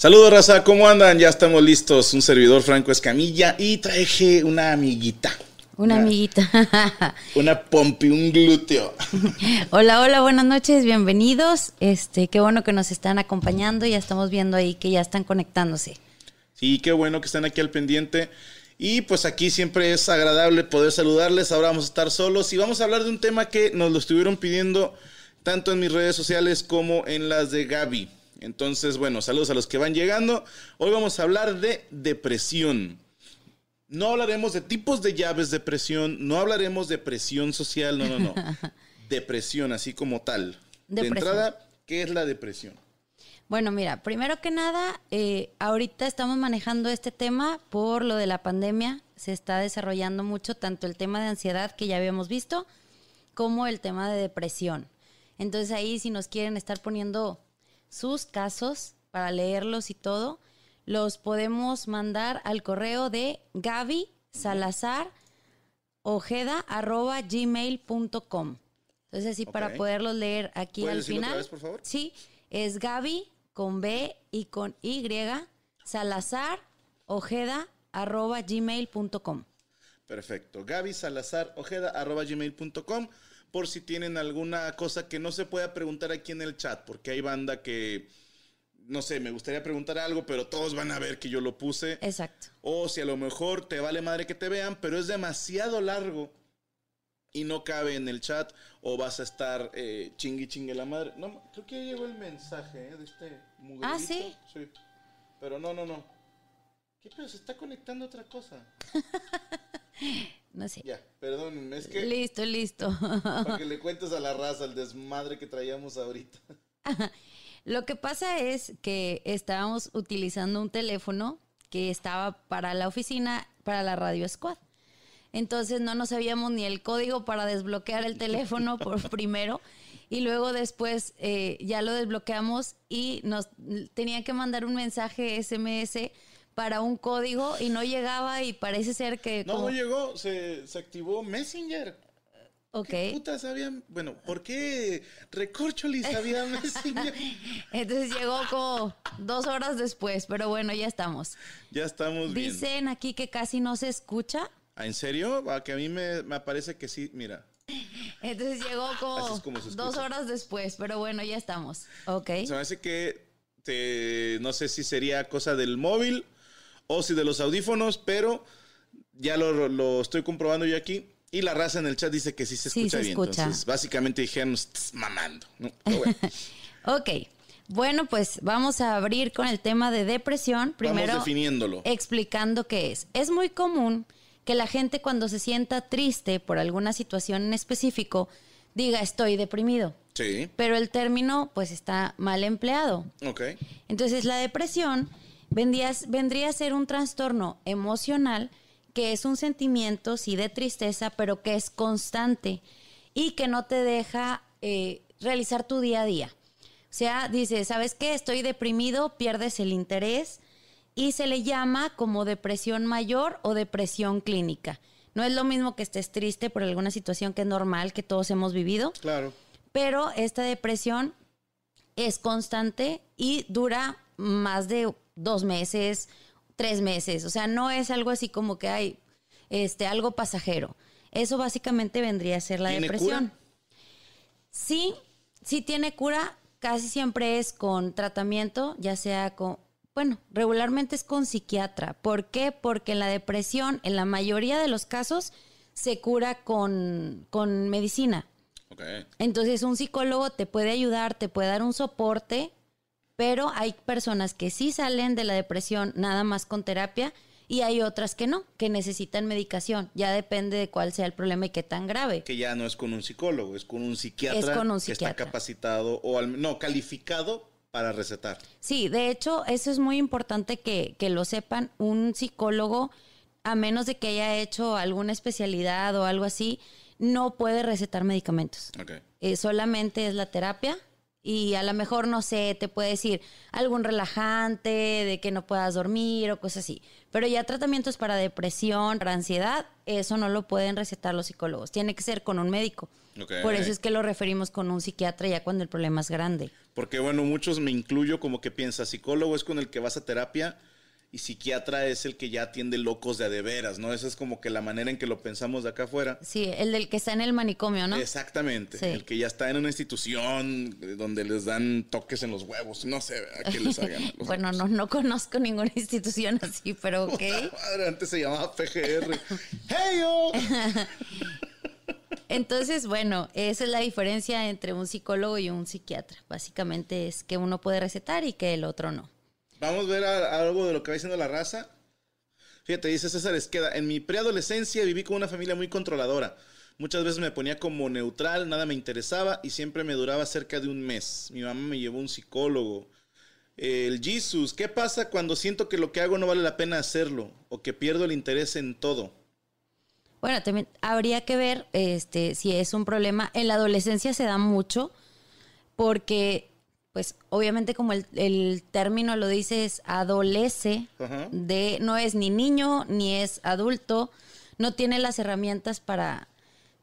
Saludos, raza, ¿cómo andan? Ya estamos listos. Un servidor Franco Escamilla y traje una amiguita. Una amiguita. Una pompi, un glúteo. hola, hola, buenas noches, bienvenidos. Este, qué bueno que nos están acompañando. Ya estamos viendo ahí que ya están conectándose. Sí, qué bueno que están aquí al pendiente. Y pues aquí siempre es agradable poder saludarles. Ahora vamos a estar solos y vamos a hablar de un tema que nos lo estuvieron pidiendo tanto en mis redes sociales como en las de Gaby. Entonces, bueno, saludos a los que van llegando. Hoy vamos a hablar de depresión. No hablaremos de tipos de llaves de presión, no hablaremos de presión social, no, no, no. depresión, así como tal. De entrada, ¿qué es la depresión? Bueno, mira, primero que nada, eh, ahorita estamos manejando este tema por lo de la pandemia. Se está desarrollando mucho tanto el tema de ansiedad que ya habíamos visto, como el tema de depresión. Entonces ahí si nos quieren estar poniendo sus casos para leerlos y todo, los podemos mandar al correo de Gaby Salazar Ojeda arroba gmail.com. Entonces, así para poderlos leer aquí al final. Vez, por favor? Sí, es Gaby con B y con Y, Salazar Ojeda arroba gmail.com. Perfecto. Gaby Salazar Ojeda arroba gmail.com por si tienen alguna cosa que no se pueda preguntar aquí en el chat, porque hay banda que, no sé, me gustaría preguntar algo, pero todos van a ver que yo lo puse. Exacto. O si a lo mejor te vale madre que te vean, pero es demasiado largo y no cabe en el chat, o vas a estar eh, chingui chingue la madre. No, creo que ya llegó el mensaje eh, de este Ah, sí. Sí. Pero no, no, no. ¿Qué pero Se está conectando otra cosa. No sé. Ya, perdón, es que. Listo, listo. Para que le cuentes a la raza el desmadre que traíamos ahorita. Lo que pasa es que estábamos utilizando un teléfono que estaba para la oficina, para la Radio Squad. Entonces no nos sabíamos ni el código para desbloquear el teléfono por primero y luego después eh, ya lo desbloqueamos y nos tenía que mandar un mensaje SMS para un código y no llegaba y parece ser que... No, no llegó, se, activó Messenger. Ok. ¿Qué puta sabían? Bueno, ¿por qué Recorcholi sabía Messenger? Entonces llegó como dos horas después, pero bueno, ya estamos. Ya estamos bien. Dicen aquí que casi no se escucha. ¿Ah, ¿En serio? ¿A que a mí me, me parece que sí, mira. Entonces llegó como, dos horas después, pero bueno, ya estamos. Ok. Se me hace que, te, no sé si sería cosa del móvil o si de los audífonos, pero ya lo, estoy comprobando yo aquí. Y la raza en el chat dice que sí se Sí escucha se bien. escucha. Entonces, básicamente dijeron, mamando. ¿no? Bueno, Ok. Bueno, pues vamos a abrir con el tema de depresión. Primero, vamos definiéndolo. explicando qué es. Es muy común que la gente cuando se sienta triste por alguna situación en específico diga estoy deprimido, Sí, pero el término pues está mal empleado. ok. Entonces la depresión vendría, vendría a ser un trastorno emocional que es un sentimiento, sí, de tristeza, pero que es constante y que no te deja eh, realizar tu día a día. O sea, dice, ¿sabes qué? Estoy deprimido, pierdes el interés y se le llama como depresión mayor o depresión clínica. No es lo mismo que estés triste por alguna situación que es normal, que todos hemos vivido, Claro. pero esta depresión es constante y dura más de dos meses, tres meses. O sea, no es algo así como que hay este, algo pasajero. Eso básicamente vendría a ser la ¿Tiene depresión. cura? Sí, sí tiene cura. Casi siempre es con tratamiento, ya sea con, bueno, regularmente es con psiquiatra. ¿Por qué? Porque la depresión, en la mayoría de los casos, se cura con, con medicina. Ok. Entonces un psicólogo te puede ayudar, te puede dar un soporte, pero hay personas que sí salen de la depresión nada más con terapia y hay otras que no, que necesitan medicación. Ya depende de cuál sea el problema y qué tan grave. Que ya no es con un psicólogo, es con un psiquiatra Es con un que está psiquiatra. capacitado o al, no, calificado para recetar. Sí, de hecho, eso es muy importante que, que lo sepan. Un psicólogo, a menos de que haya hecho alguna especialidad o algo así, no puede recetar medicamentos. Ok. Eh, solamente es la terapia y a lo mejor, no sé, te puede decir algún relajante, de que no puedas dormir o cosas así. Pero ya tratamientos para depresión, para ansiedad, eso no lo pueden recetar los psicólogos. Tiene que ser con un médico. Por eso es que lo referimos con un psiquiatra ya cuando el problema es grande. Porque bueno, muchos me incluyo como que piensa, psicólogo es con el que vas a terapia y psiquiatra es el que ya atiende locos de a de veras, ¿no? Esa es como que la manera en que lo pensamos de acá afuera. Sí, el del que está en el manicomio, ¿no? Exactamente. Sí. El que ya está en una institución eh, donde les dan toques en los huevos. No sé, ¿verdad? Que les hagan. a Bueno, no, no conozco ninguna institución así, pero ok. Madre, antes se llamaba PGR. ¡Hey, yo! Entonces, bueno, esa es la diferencia entre un psicólogo y un psiquiatra. Básicamente es que uno puede recetar y que el otro no. Vamos a ver algo de lo que va diciendo la raza. Fíjate, dice César Esqueda, en mi preadolescencia viví con una familia muy controladora. Muchas veces me ponía como neutral, nada me interesaba y siempre me duraba cerca de un mes. Mi mamá me llevó un psicólogo. El Jesus, ¿qué pasa cuando siento que lo que hago no vale la pena hacerlo o que pierdo el interés en todo? Bueno, también habría que ver este, si es un problema. En la adolescencia se da mucho porque, pues, obviamente como el, el término lo dice, es adolece, de, no es ni niño ni es adulto, no tiene las herramientas para,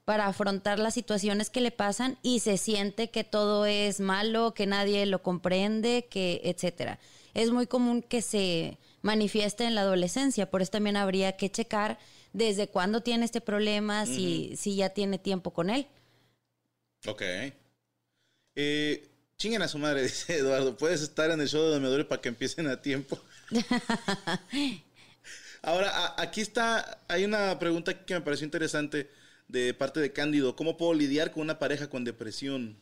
para afrontar las situaciones que le pasan y se siente que todo es malo, que nadie lo comprende, que etcétera. Es muy común que se manifieste en la adolescencia, por eso también habría que checar desde cuándo tiene este problema, si, si ya tiene tiempo con él. Ok. Eh, chinguen a su madre, dice Eduardo. Puedes estar en el show de Don Medore para que empiecen a tiempo. Ahora, a- aquí está, hay una pregunta que me pareció interesante de parte de Cándido. ¿Cómo puedo lidiar con una pareja con depresión?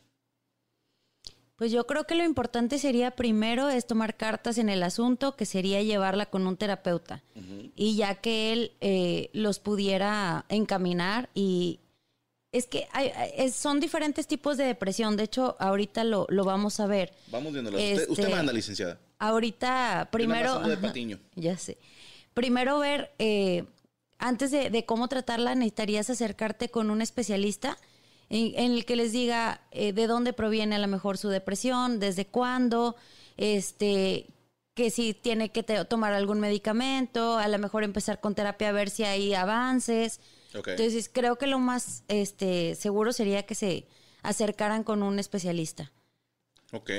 Pues yo creo que lo importante sería primero es tomar cartas en el asunto, que sería llevarla con un terapeuta. Y ya que él eh, los pudiera encaminar y... Es que hay- es- son diferentes tipos de depresión. De hecho, ahorita lo, lo vamos a ver. Vamos viéndolo. Usted, Este, usted manda, licenciada. Ahorita, primero... de patiño. ya sé. Primero ver, eh, antes de, de cómo tratarla, necesitarías acercarte con un especialista en, en el que les diga eh, de dónde proviene a lo mejor su depresión, desde cuándo, este que si tiene que te- tomar algún medicamento, a lo mejor empezar con terapia a ver si hay avances. Ok. Entonces creo que lo más este, seguro sería que se acercaran con un especialista. Ok.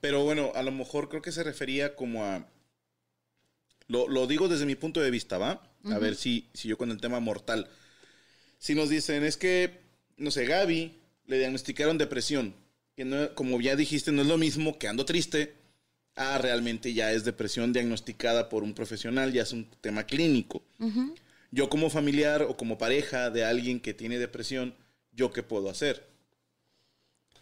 Pero bueno, a lo mejor creo que se refería como a... Lo, lo digo desde mi punto de vista, ¿va? A ver si, si yo con el tema mortal. Si nos dicen, es que, no sé, Gaby le diagnosticaron depresión. Que no, como ya dijiste, no es lo mismo que ando triste. Ah, realmente ya es depresión diagnosticada por un profesional, ya es un tema clínico. Yo como familiar o como pareja de alguien que tiene depresión, ¿yo qué puedo hacer?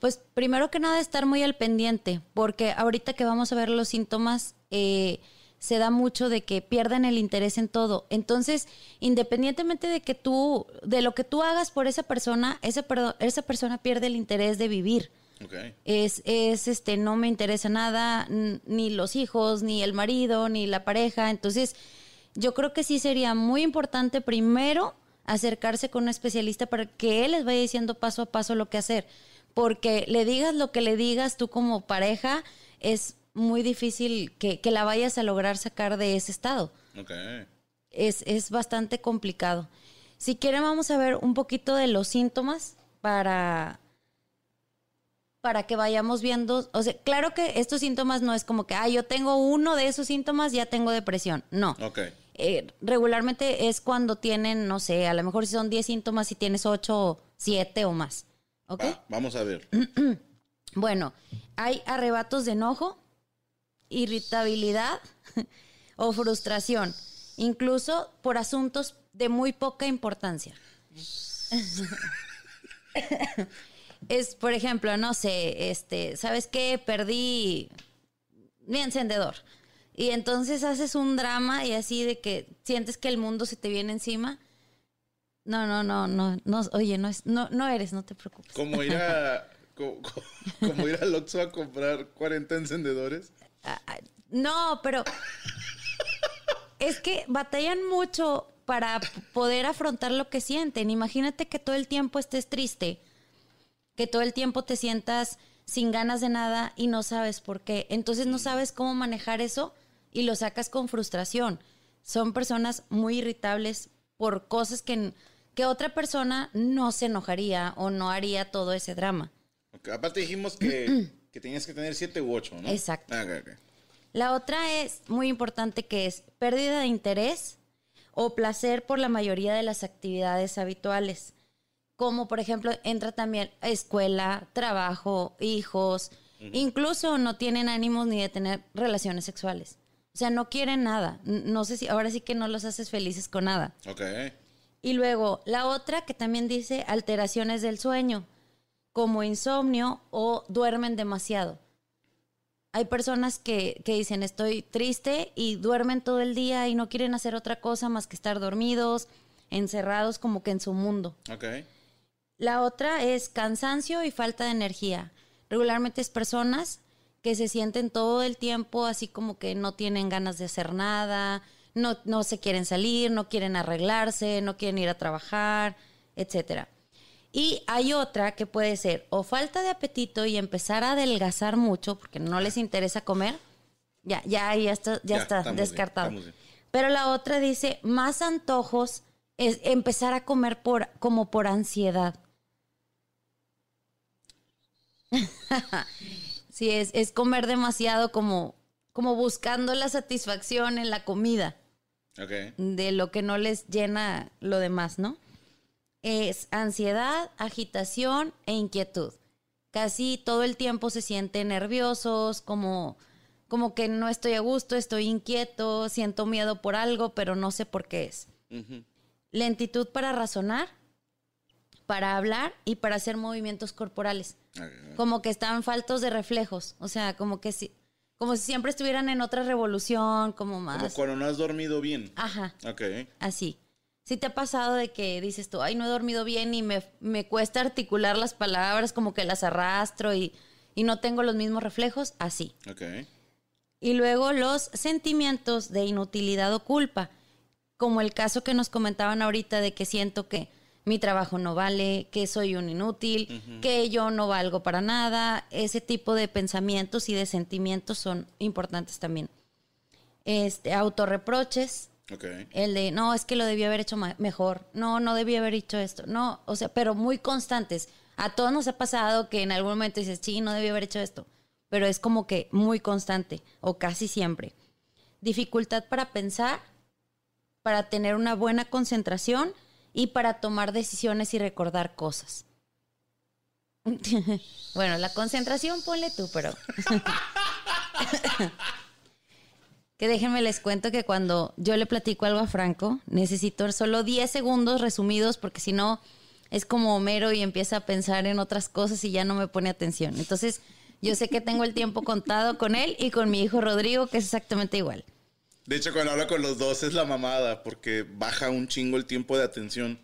Pues primero que nada estar muy al pendiente, porque ahorita que vamos a ver los síntomas, eh, se da mucho de que pierden el interés en todo. Entonces, independientemente de que tú, de lo que tú hagas por esa persona, esa, esa persona pierde el interés de vivir. Ok. Es, es, este, no me interesa nada, ni los hijos, ni el marido, ni la pareja. Entonces, yo creo que sí sería muy importante primero acercarse con un especialista para que él les vaya diciendo paso a paso lo que hacer. Porque le digas lo que le digas tú como pareja, es muy difícil que, que la vayas a lograr sacar de ese estado Ok. es, es bastante complicado. Si quieren, vamos a ver un poquito de los síntomas para, para que vayamos viendo. O sea, claro que estos síntomas no es como que, ah, yo tengo uno de esos síntomas, ya tengo depresión. No. Ok. Eh, regularmente es cuando tienen, no sé, a lo mejor si son 10 síntomas y tienes 8, 7 o más. ¿Ok? Va, vamos a ver. Bueno, hay arrebatos de enojo, irritabilidad o frustración, incluso por asuntos de muy poca importancia. es, por ejemplo, no sé, este, ¿sabes qué? Perdí mi encendedor. Y entonces haces un drama y así de que sientes que el mundo se te viene encima. No, no, no, no, no, oye, no, es, no, no eres, no te preocupes. Como ir a. co- co- Como, ir al Oxxo a comprar 40 encendedores. Ah, ah, No, pero es que batallan mucho para poder afrontar lo que sienten. Imagínate que todo el tiempo estés triste, que todo el tiempo te sientas sin ganas de nada y no sabes por qué. Entonces no sabes cómo manejar eso y lo sacas con frustración. Son personas muy irritables por cosas que, que otra persona no se enojaría o no haría todo ese drama. Aparte dijimos que, que tenías que tener 7 u 8, ¿no? Exacto. Ah. La otra es muy importante que es pérdida de interés o placer por la mayoría de las actividades habituales. Como por ejemplo entra también escuela, trabajo, hijos. Incluso no tienen ánimos ni de tener relaciones sexuales. O sea, no quieren nada. No sé si ahora sí que no los haces felices con nada. Ok. Y luego, la otra que también dice alteraciones del sueño, como insomnio o duermen demasiado. Hay personas que, que dicen estoy triste y duermen todo el día y no quieren hacer otra cosa más que estar dormidos, encerrados como que en su mundo. Ok. La otra es cansancio y falta de energía. Regularmente es personas que se sienten todo el tiempo así como que no tienen ganas de hacer nada, no, no se quieren salir, no quieren arreglarse, no quieren ir a trabajar, etcétera. Y hay otra que puede ser o falta de apetito y empezar a adelgazar mucho porque no les interesa comer. Ya, ya, ya está, ya, Ya, está bien, descartado. bien. Pero la otra dice más antojos es empezar a comer por como por ansiedad. sí, es, es comer demasiado como, como buscando la satisfacción en la comida Ok. de lo que no les llena lo demás, ¿no? Es ansiedad, agitación e inquietud. Casi todo el tiempo se sienten nerviosos, como, como que no estoy a gusto, estoy inquieto, siento miedo por algo, pero no sé por qué es. Lentitud para razonar, para hablar y para hacer movimientos corporales. Como que están faltos de reflejos. O sea, como que si, como si siempre estuvieran en otra revolución, como más. Como cuando no has dormido bien. Ajá. Ok. Así. ¿Sí te ha pasado de que dices tú, ay, no he dormido bien y me, me cuesta articular las palabras, como que las arrastro y, y no tengo los mismos reflejos? Así. Ok. Y luego los sentimientos de inutilidad o culpa, como el caso que nos comentaban ahorita de que siento que mi trabajo no vale, que soy un inútil, que yo no valgo para nada. Ese tipo de pensamientos y de sentimientos son importantes también. Este, autorreproches, Ok. el de, no, es que lo debí haber hecho mejor. No, no debí haber hecho esto. No, o sea, pero muy constantes. A todos nos ha pasado que en algún momento dices, sí, no debí haber hecho esto. Pero es como que muy constante, o casi siempre. Dificultad para pensar, para tener una buena concentración y para tomar decisiones y recordar cosas. bueno, la concentración ponle tú, pero... Que déjenme les cuento que cuando yo le platico algo a Franco, necesito solo 10 segundos resumidos porque si no es como Homero y empieza a pensar en otras cosas y ya no me pone atención. Entonces, yo sé que tengo el tiempo contado con él y con mi hijo Rodrigo, que es exactamente igual. De hecho, cuando habla con los dos es la mamada, porque baja un chingo el tiempo de atención.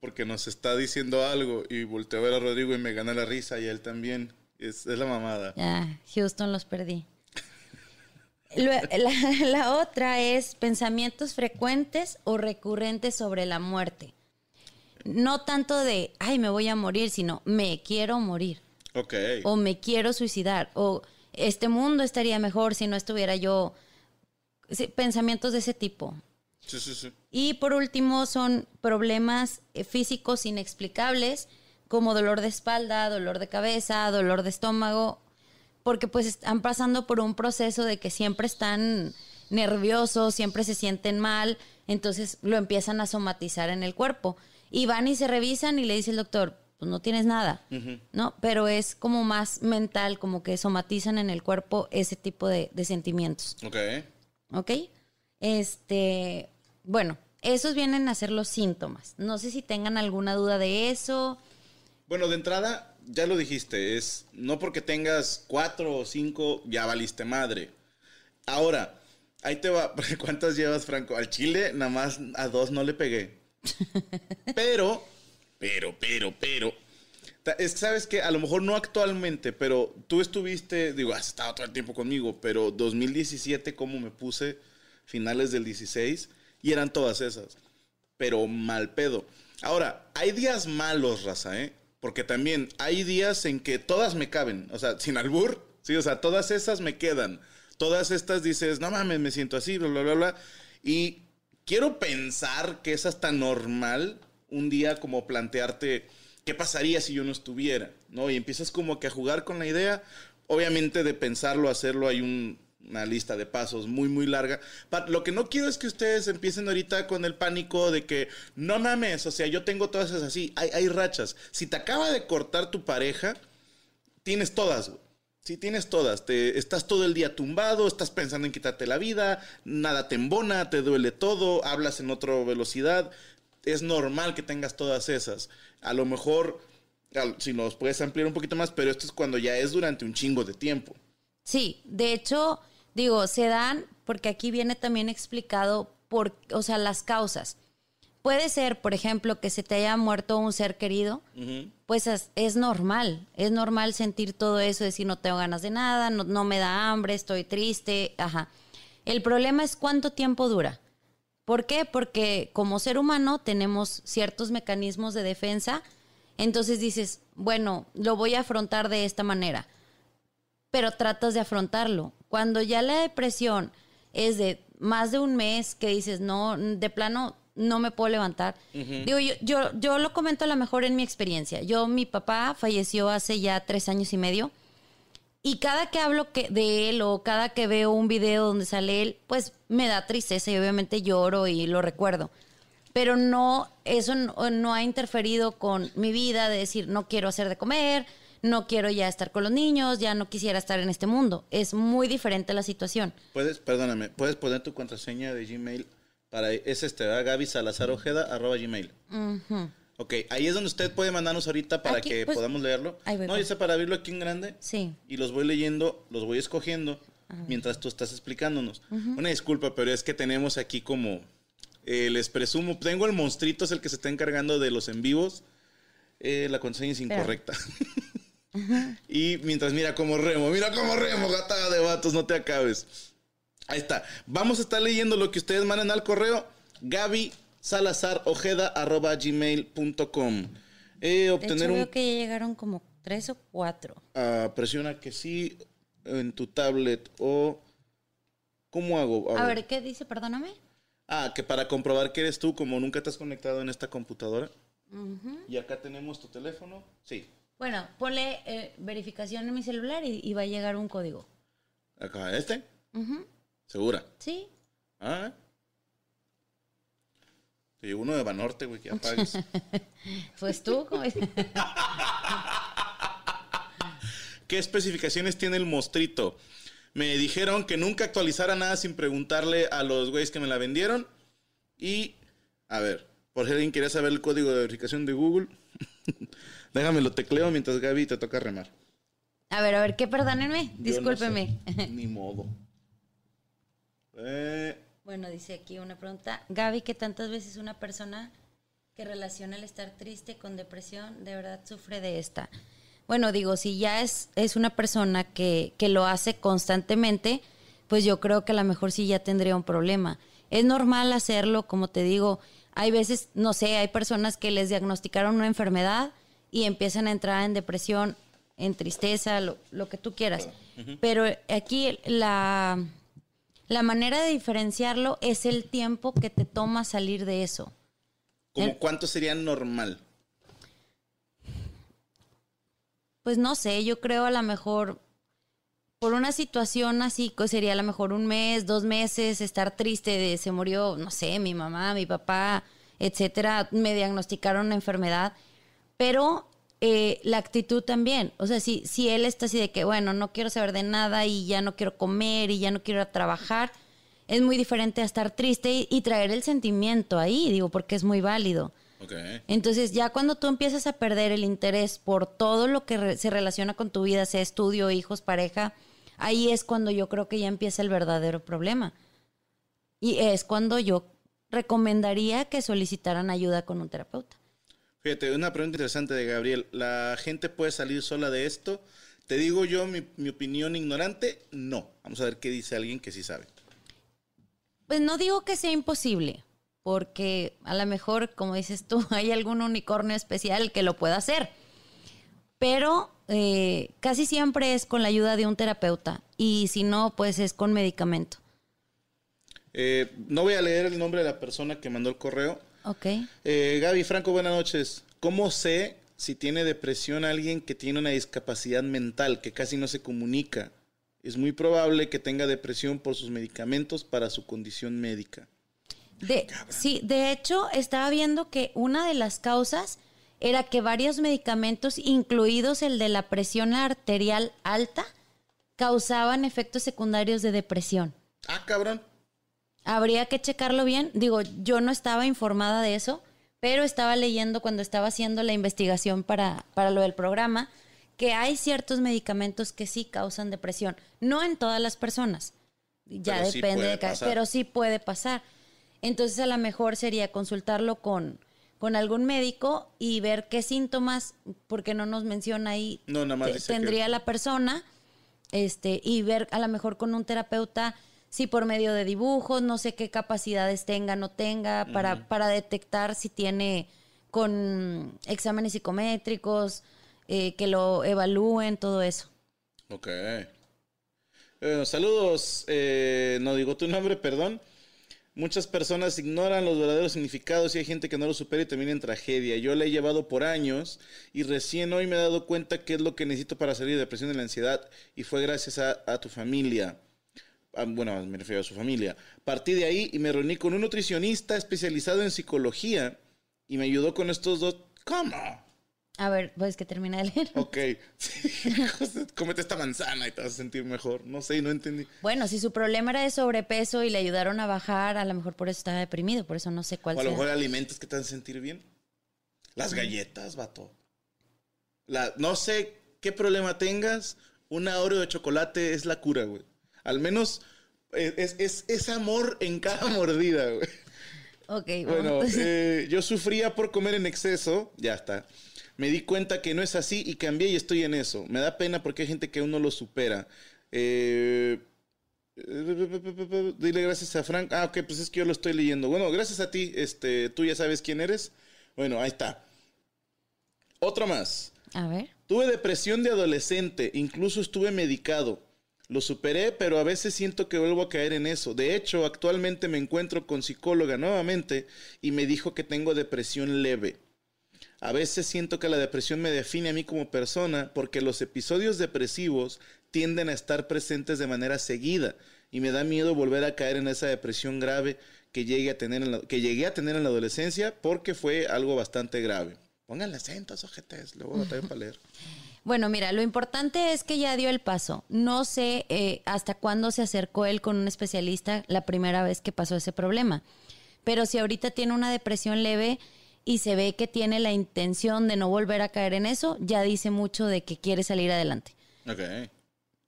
Porque nos está diciendo algo y volteo a ver a Rodrigo y me gana la risa y a él también. Es, es la mamada. Ya, Houston los perdí. La, la- la otra es pensamientos frecuentes o recurrentes sobre la muerte. No tanto de, ay, me voy a morir, sino me quiero morir. Ok. O me quiero suicidar. O este mundo estaría mejor si no estuviera yo. Pensamientos de ese tipo. Sí, sí, sí. Y por último son problemas eh, físicos inexplicables como dolor de espalda, dolor de cabeza, dolor de estómago, porque pues están pasando por un proceso de que siempre están nerviosos, siempre se sienten mal, entonces lo empiezan a somatizar en el cuerpo. Y van y se revisan y le dice el doctor, pues no tienes nada, ¿no? Pero es como más mental, como que somatizan en el cuerpo ese tipo de, de sentimientos. Ok. ¿Ok? Este, bueno, esos vienen a ser los síntomas. No sé si tengan alguna duda de eso. Bueno, de entrada, ya lo dijiste, es no porque tengas cuatro o cinco, ya valiste madre. Ahora, ahí te va. ¿Cuántas llevas, Franco? Al chile, nada más a dos no le pegué. Pero, pero, pero, pero. Es que sabes que a lo mejor no actualmente, pero tú estuviste, digo, has estado todo el tiempo conmigo, pero 2017, como me puse, finales del 16, y eran todas esas. Pero mal pedo. Ahora, hay días malos, raza, ¿eh? Porque también hay días en que todas me caben. O sea, sin albur, sí, o sea, todas esas me quedan. Todas estas dices, no mames, me siento así, bla, bla, bla, bla. Y quiero pensar que es hasta normal un día como plantearte qué pasaría si yo no estuviera, ¿no? Y empiezas como que a jugar con la idea. Obviamente de pensarlo, hacerlo, hay un- una lista de pasos muy, muy larga. Pa- lo que no quiero es que ustedes empiecen ahorita con el pánico de que, no mames, o sea, yo tengo todas esas así. Hay, hay rachas. Si te acaba de cortar tu pareja, tienes todas, güey. Sí, tienes todas. Te, estás todo el día tumbado, estás pensando en quitarte la vida, nada te embona, te duele todo, hablas en otra velocidad. Es normal que tengas todas esas. A lo mejor, si nos puedes ampliar un poquito más, pero esto es cuando ya es durante un chingo de tiempo. Sí, de hecho, digo, se dan porque aquí viene también explicado por, o sea, las causas. Puede ser, por ejemplo, que se te haya muerto un ser querido, pues es, es normal, es normal sentir todo eso, decir no tengo ganas de nada, no, no me da hambre, estoy triste, ajá. El problema es cuánto tiempo dura. ¿Por qué? Porque como ser humano tenemos ciertos mecanismos de defensa, entonces dices, bueno, lo voy a afrontar de esta manera pero tratas de afrontarlo. Cuando ya la depresión es de más de un mes que dices, no, de plano no me puedo levantar. Digo, yo, yo, yo lo comento a lo mejor en mi experiencia. Yo, mi papá falleció hace ya tres años y medio. Y cada que hablo que de él o cada que veo un video donde sale él, pues me da tristeza y obviamente lloro y lo recuerdo. Pero no, eso no, no ha interferido con mi vida de decir, no quiero hacer de comer, no quiero ya estar con los niños, ya no quisiera estar en este mundo. Es muy diferente la situación. Puedes, perdóname, puedes poner tu contraseña de Gmail para, es este, ¿verdad? Gaby Salazar Ojeda, arroba Gmail. Ok, ahí es donde usted puede mandarnos ahorita para Aquí, que pues, podamos leerlo. ahí voy, no, pues. ya sé, para abrirlo aquí en grande. Sí. Y los voy leyendo, los voy escogiendo mientras tú estás explicándonos. Una disculpa, pero es que tenemos aquí como, eh, les presumo, tengo el monstruito, es el que se está encargando de los en vivos. Eh, la contraseña es incorrecta. y mientras mira como remo, mira como remo, gatada de vatos, no te acabes. Ahí está. Vamos a estar leyendo lo que ustedes mandan al correo. Gaby Salazar Ojeda arroba gmail.com. Eh, De obtener hecho, un veo que ya llegaron como tres o cuatro. Ah, presiona que sí en tu tablet o ¿cómo hago? A ver, ¿qué dice? Perdóname. Ah, que para comprobar que eres tú, como nunca te has conectado en esta computadora. Y acá tenemos tu teléfono. Sí. Bueno, ponle eh, verificación en mi celular y, y va a llegar un código. Acá, este. ¿Segura? ¿Sí? Ah. Te llegó uno de Banorte, güey, que apagues. Pues tú, ¿cómo es? ¿Qué especificaciones tiene el mostrito? Me dijeron que nunca actualizara nada sin preguntarle a los güeyes que me la vendieron. Y, a ver, por si alguien quería saber el código de verificación de Google, déjame lo tecleo mientras Gaby te toca remar. A ver, a ver, ¿qué? Perdónenme, no discúlpeme. sé, ni modo. Eh, Bueno, dice aquí una pregunta. Gaby, ¿qué tantas veces una persona que relaciona el estar triste con depresión de verdad sufre de esta? Bueno, digo, si ya es, es una persona que, que lo hace constantemente, pues yo creo que a lo mejor sí ya tendría un problema. Es normal hacerlo, como te digo, hay veces, no sé, hay personas que les diagnosticaron una enfermedad y empiezan a entrar en depresión, en tristeza, lo, lo que tú quieras. Pero aquí la, la manera de diferenciarlo es el tiempo que te toma salir de eso. ¿Como El- cuánto sería normal? Pues no sé, yo creo a lo mejor por una situación así pues sería a lo mejor un mes, dos meses, estar triste de se murió, no sé, mi mamá, mi papá, etcétera, me diagnosticaron una enfermedad, pero eh, la actitud también, o sea, si, si él está así de que, bueno, no quiero saber de nada y ya no quiero comer y ya no quiero ir a trabajar, es muy diferente a estar triste y, y traer el sentimiento ahí, digo, porque es muy válido. Entonces, ya cuando tú empiezas a perder el interés por todo lo que re- se relaciona con tu vida, sea estudio, hijos, pareja, ahí es cuando yo creo que ya empieza el verdadero problema. Y es cuando yo recomendaría que solicitaran ayuda con un terapeuta. Fíjate, una pregunta interesante de Gabriel. ¿La gente puede salir sola de esto? Te digo yo mi, mi opinión ignorante, no. Vamos a ver qué dice alguien que sí sabe. Pues no digo que sea imposible, porque a lo mejor, como dices tú, hay algún unicornio especial que lo pueda hacer. Pero eh, casi siempre es con la ayuda de un terapeuta. Y si no, pues es con medicamento. Eh, no voy a leer el nombre de la persona que mandó el correo. Ok. Eh, Gaby Franco, buenas noches. ¿Cómo sé si tiene depresión alguien que tiene una discapacidad mental que casi no se comunica? Es muy probable que tenga depresión por sus medicamentos para su condición médica. De, sí, de hecho, estaba viendo que una de las causas era que varios medicamentos, incluidos el de la presión arterial alta, causaban efectos secundarios de depresión. Ah, cabrón. Habría que checarlo bien. Digo, yo no estaba informada de eso, pero estaba leyendo cuando estaba haciendo la investigación para, para lo del programa que hay ciertos medicamentos que sí causan depresión. No en todas las personas. Ya Pero depende de cada, pero sí puede pasar. Entonces a lo mejor sería consultarlo con, con algún médico y ver qué síntomas, porque no nos menciona ahí, No, nada más que- tendría la persona, este, y ver a lo mejor con un terapeuta si por medio de dibujos, no sé qué capacidades tenga, no tenga, para, para detectar si tiene con exámenes psicométricos, eh, que lo evalúen, todo eso. Ok. Eh, saludos. eh, no digo tu nombre, perdón. Muchas personas ignoran los verdaderos significados y hay gente que no lo supera y termina en tragedia. Yo la he llevado por años y recién hoy me he dado cuenta qué es lo que necesito para salir de depresión y la ansiedad y fue gracias a, a tu familia. Ah, bueno, me refiero a su familia. Partí de ahí y me reuní con un nutricionista especializado en psicología y me ayudó con estos dos. ¿Cómo? A ver, pues que termina de leer. Ok. Sí, Cómete esta manzana y te vas a sentir mejor. No sé, no entendí. Bueno, si su problema era de sobrepeso y le ayudaron a bajar, a lo mejor por eso estaba deprimido, por eso no sé cuál O a lo mejor alimentos que te hacen sentir bien. Las galletas, vato. La, no sé qué problema tengas, una Oreo de chocolate es la cura, güey. Al menos eh, es, es, es amor en cada mordida, güey. Ok, Bueno, eh, yo sufría por comer en exceso, ya está. Me di cuenta que no es así y cambié y estoy en eso. Me da pena porque hay gente que aún no lo supera. Eh, dile gracias a Frank. Ah, ok, pues es que yo lo estoy leyendo. Bueno, gracias a ti. Este, tú ya sabes quién eres. Bueno, ahí está. Otro más. a ver. Tuve depresión de adolescente, incluso estuve medicado. Lo superé, pero a veces siento que vuelvo a caer en eso. De hecho, actualmente me encuentro con psicóloga nuevamente y me dijo que tengo depresión leve. A veces siento que la depresión me define a mí como persona porque los episodios depresivos tienden a estar presentes de manera seguida y me da miedo volver a caer en esa depresión grave que llegué a tener en la, que llegué a tener en la adolescencia porque fue algo bastante grave. Pónganle acentos, ojetes, luego también para leer. Bueno, mira, lo importante es que ya dio el paso. No sé eh, hasta cuándo se acercó él con un especialista la primera vez que pasó ese problema. Pero si ahorita tiene una depresión leve y se ve que tiene la intención de no volver a caer en eso, ya dice mucho de que quiere salir adelante. Ok.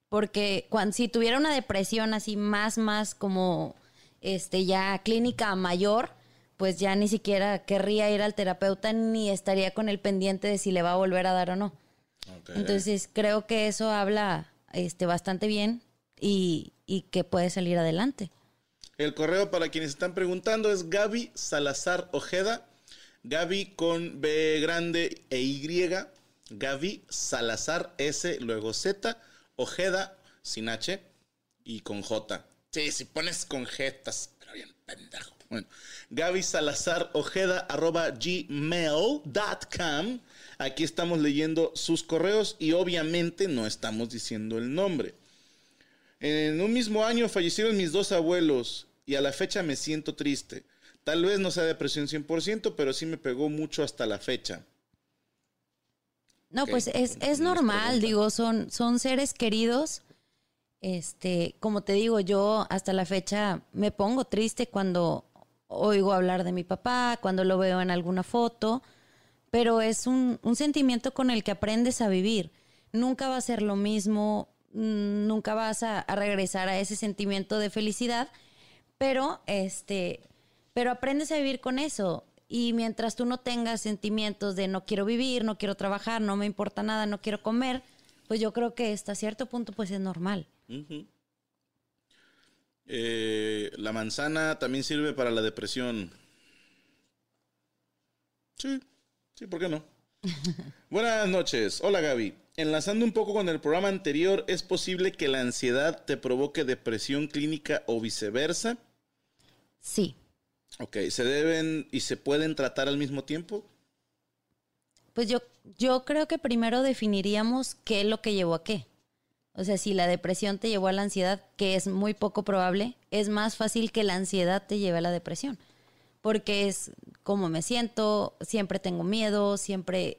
Porque cuando, si tuviera una depresión así más, más como este ya clínica mayor, pues ya ni siquiera querría ir al terapeuta ni estaría con el pendiente de si le va a volver a dar o no. Entonces creo que eso habla este, bastante bien y, y que puede salir adelante. El correo para quienes están preguntando es Gaby Salazar Ojeda. Gaby con B grande e Y. Gaby Salazar S, luego Z. Ojeda sin H y con J. Sí, si pones con G, estás pero bien pendejo. Bueno, Gaby Salazar Ojeda arroba gmail.com. Aquí estamos leyendo sus correos y obviamente no estamos diciendo el nombre. En un mismo año fallecieron mis dos abuelos y a la fecha me siento triste. Tal vez no sea depresión 100%, pero sí me pegó mucho hasta la fecha. No, pues es, es normal, pregunta. digo, son, son seres queridos. Este, como te digo, yo hasta la fecha me pongo triste cuando oigo hablar de mi papá, cuando lo veo en alguna foto, pero es un, un sentimiento con el que aprendes a vivir. Nunca va a ser lo mismo, mm, nunca vas a, a regresar a ese sentimiento de felicidad, pero este, pero aprendes a vivir con eso. Y mientras tú no tengas sentimientos de no quiero vivir, no quiero trabajar, no me importa nada, no quiero comer, pues yo creo que hasta cierto punto pues es normal. Eh, la manzana también sirve para la depresión. Sí, sí, ¿por qué no? Buenas noches. Hola Gaby. Enlazando un poco con el programa anterior, ¿es posible que la ansiedad te provoque depresión clínica o viceversa? Sí. Ok, ¿se deben y se pueden tratar al mismo tiempo? Pues yo, yo creo que primero definiríamos qué es lo que llevó a qué. O sea, si la depresión te llevó a la ansiedad, que es muy poco probable, es más fácil que la ansiedad te lleve a la depresión. Porque es como me siento, siempre tengo miedo, siempre...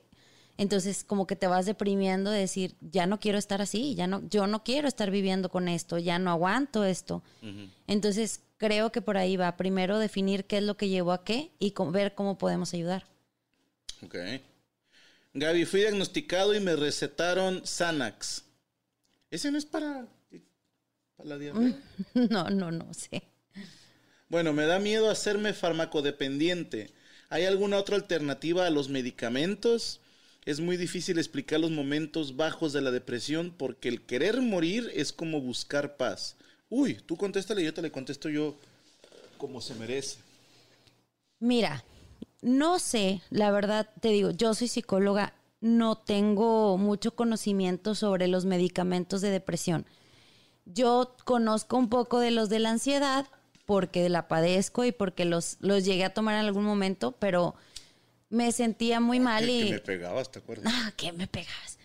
Entonces como que te vas deprimiendo de decir, ya no quiero estar así, ya no, yo no quiero estar viviendo con esto, ya no aguanto esto. Entonces creo que por ahí va. Primero definir qué es lo que llevó a qué y ver cómo podemos ayudar. Ok. Gaby, fui diagnosticado y me recetaron Xanax. ¿Ese no es para, para la diarrea? no, no, no sé. Bueno, me da miedo hacerme farmacodependiente. ¿Hay alguna otra alternativa a los medicamentos? Es muy difícil explicar los momentos bajos de la depresión porque el querer morir es como buscar paz. Uy, tú contéstale yo te le contesto yo como se merece. Mira, no sé, la verdad te digo, yo soy psicóloga, no tengo mucho conocimiento sobre los medicamentos de depresión. Yo conozco un poco de los de la ansiedad porque la padezco y porque los, los llegué a tomar en algún momento, pero me sentía muy mal Que, y... que me pegabas, ¿te acuerdas? Ah, ¿qué me pegas?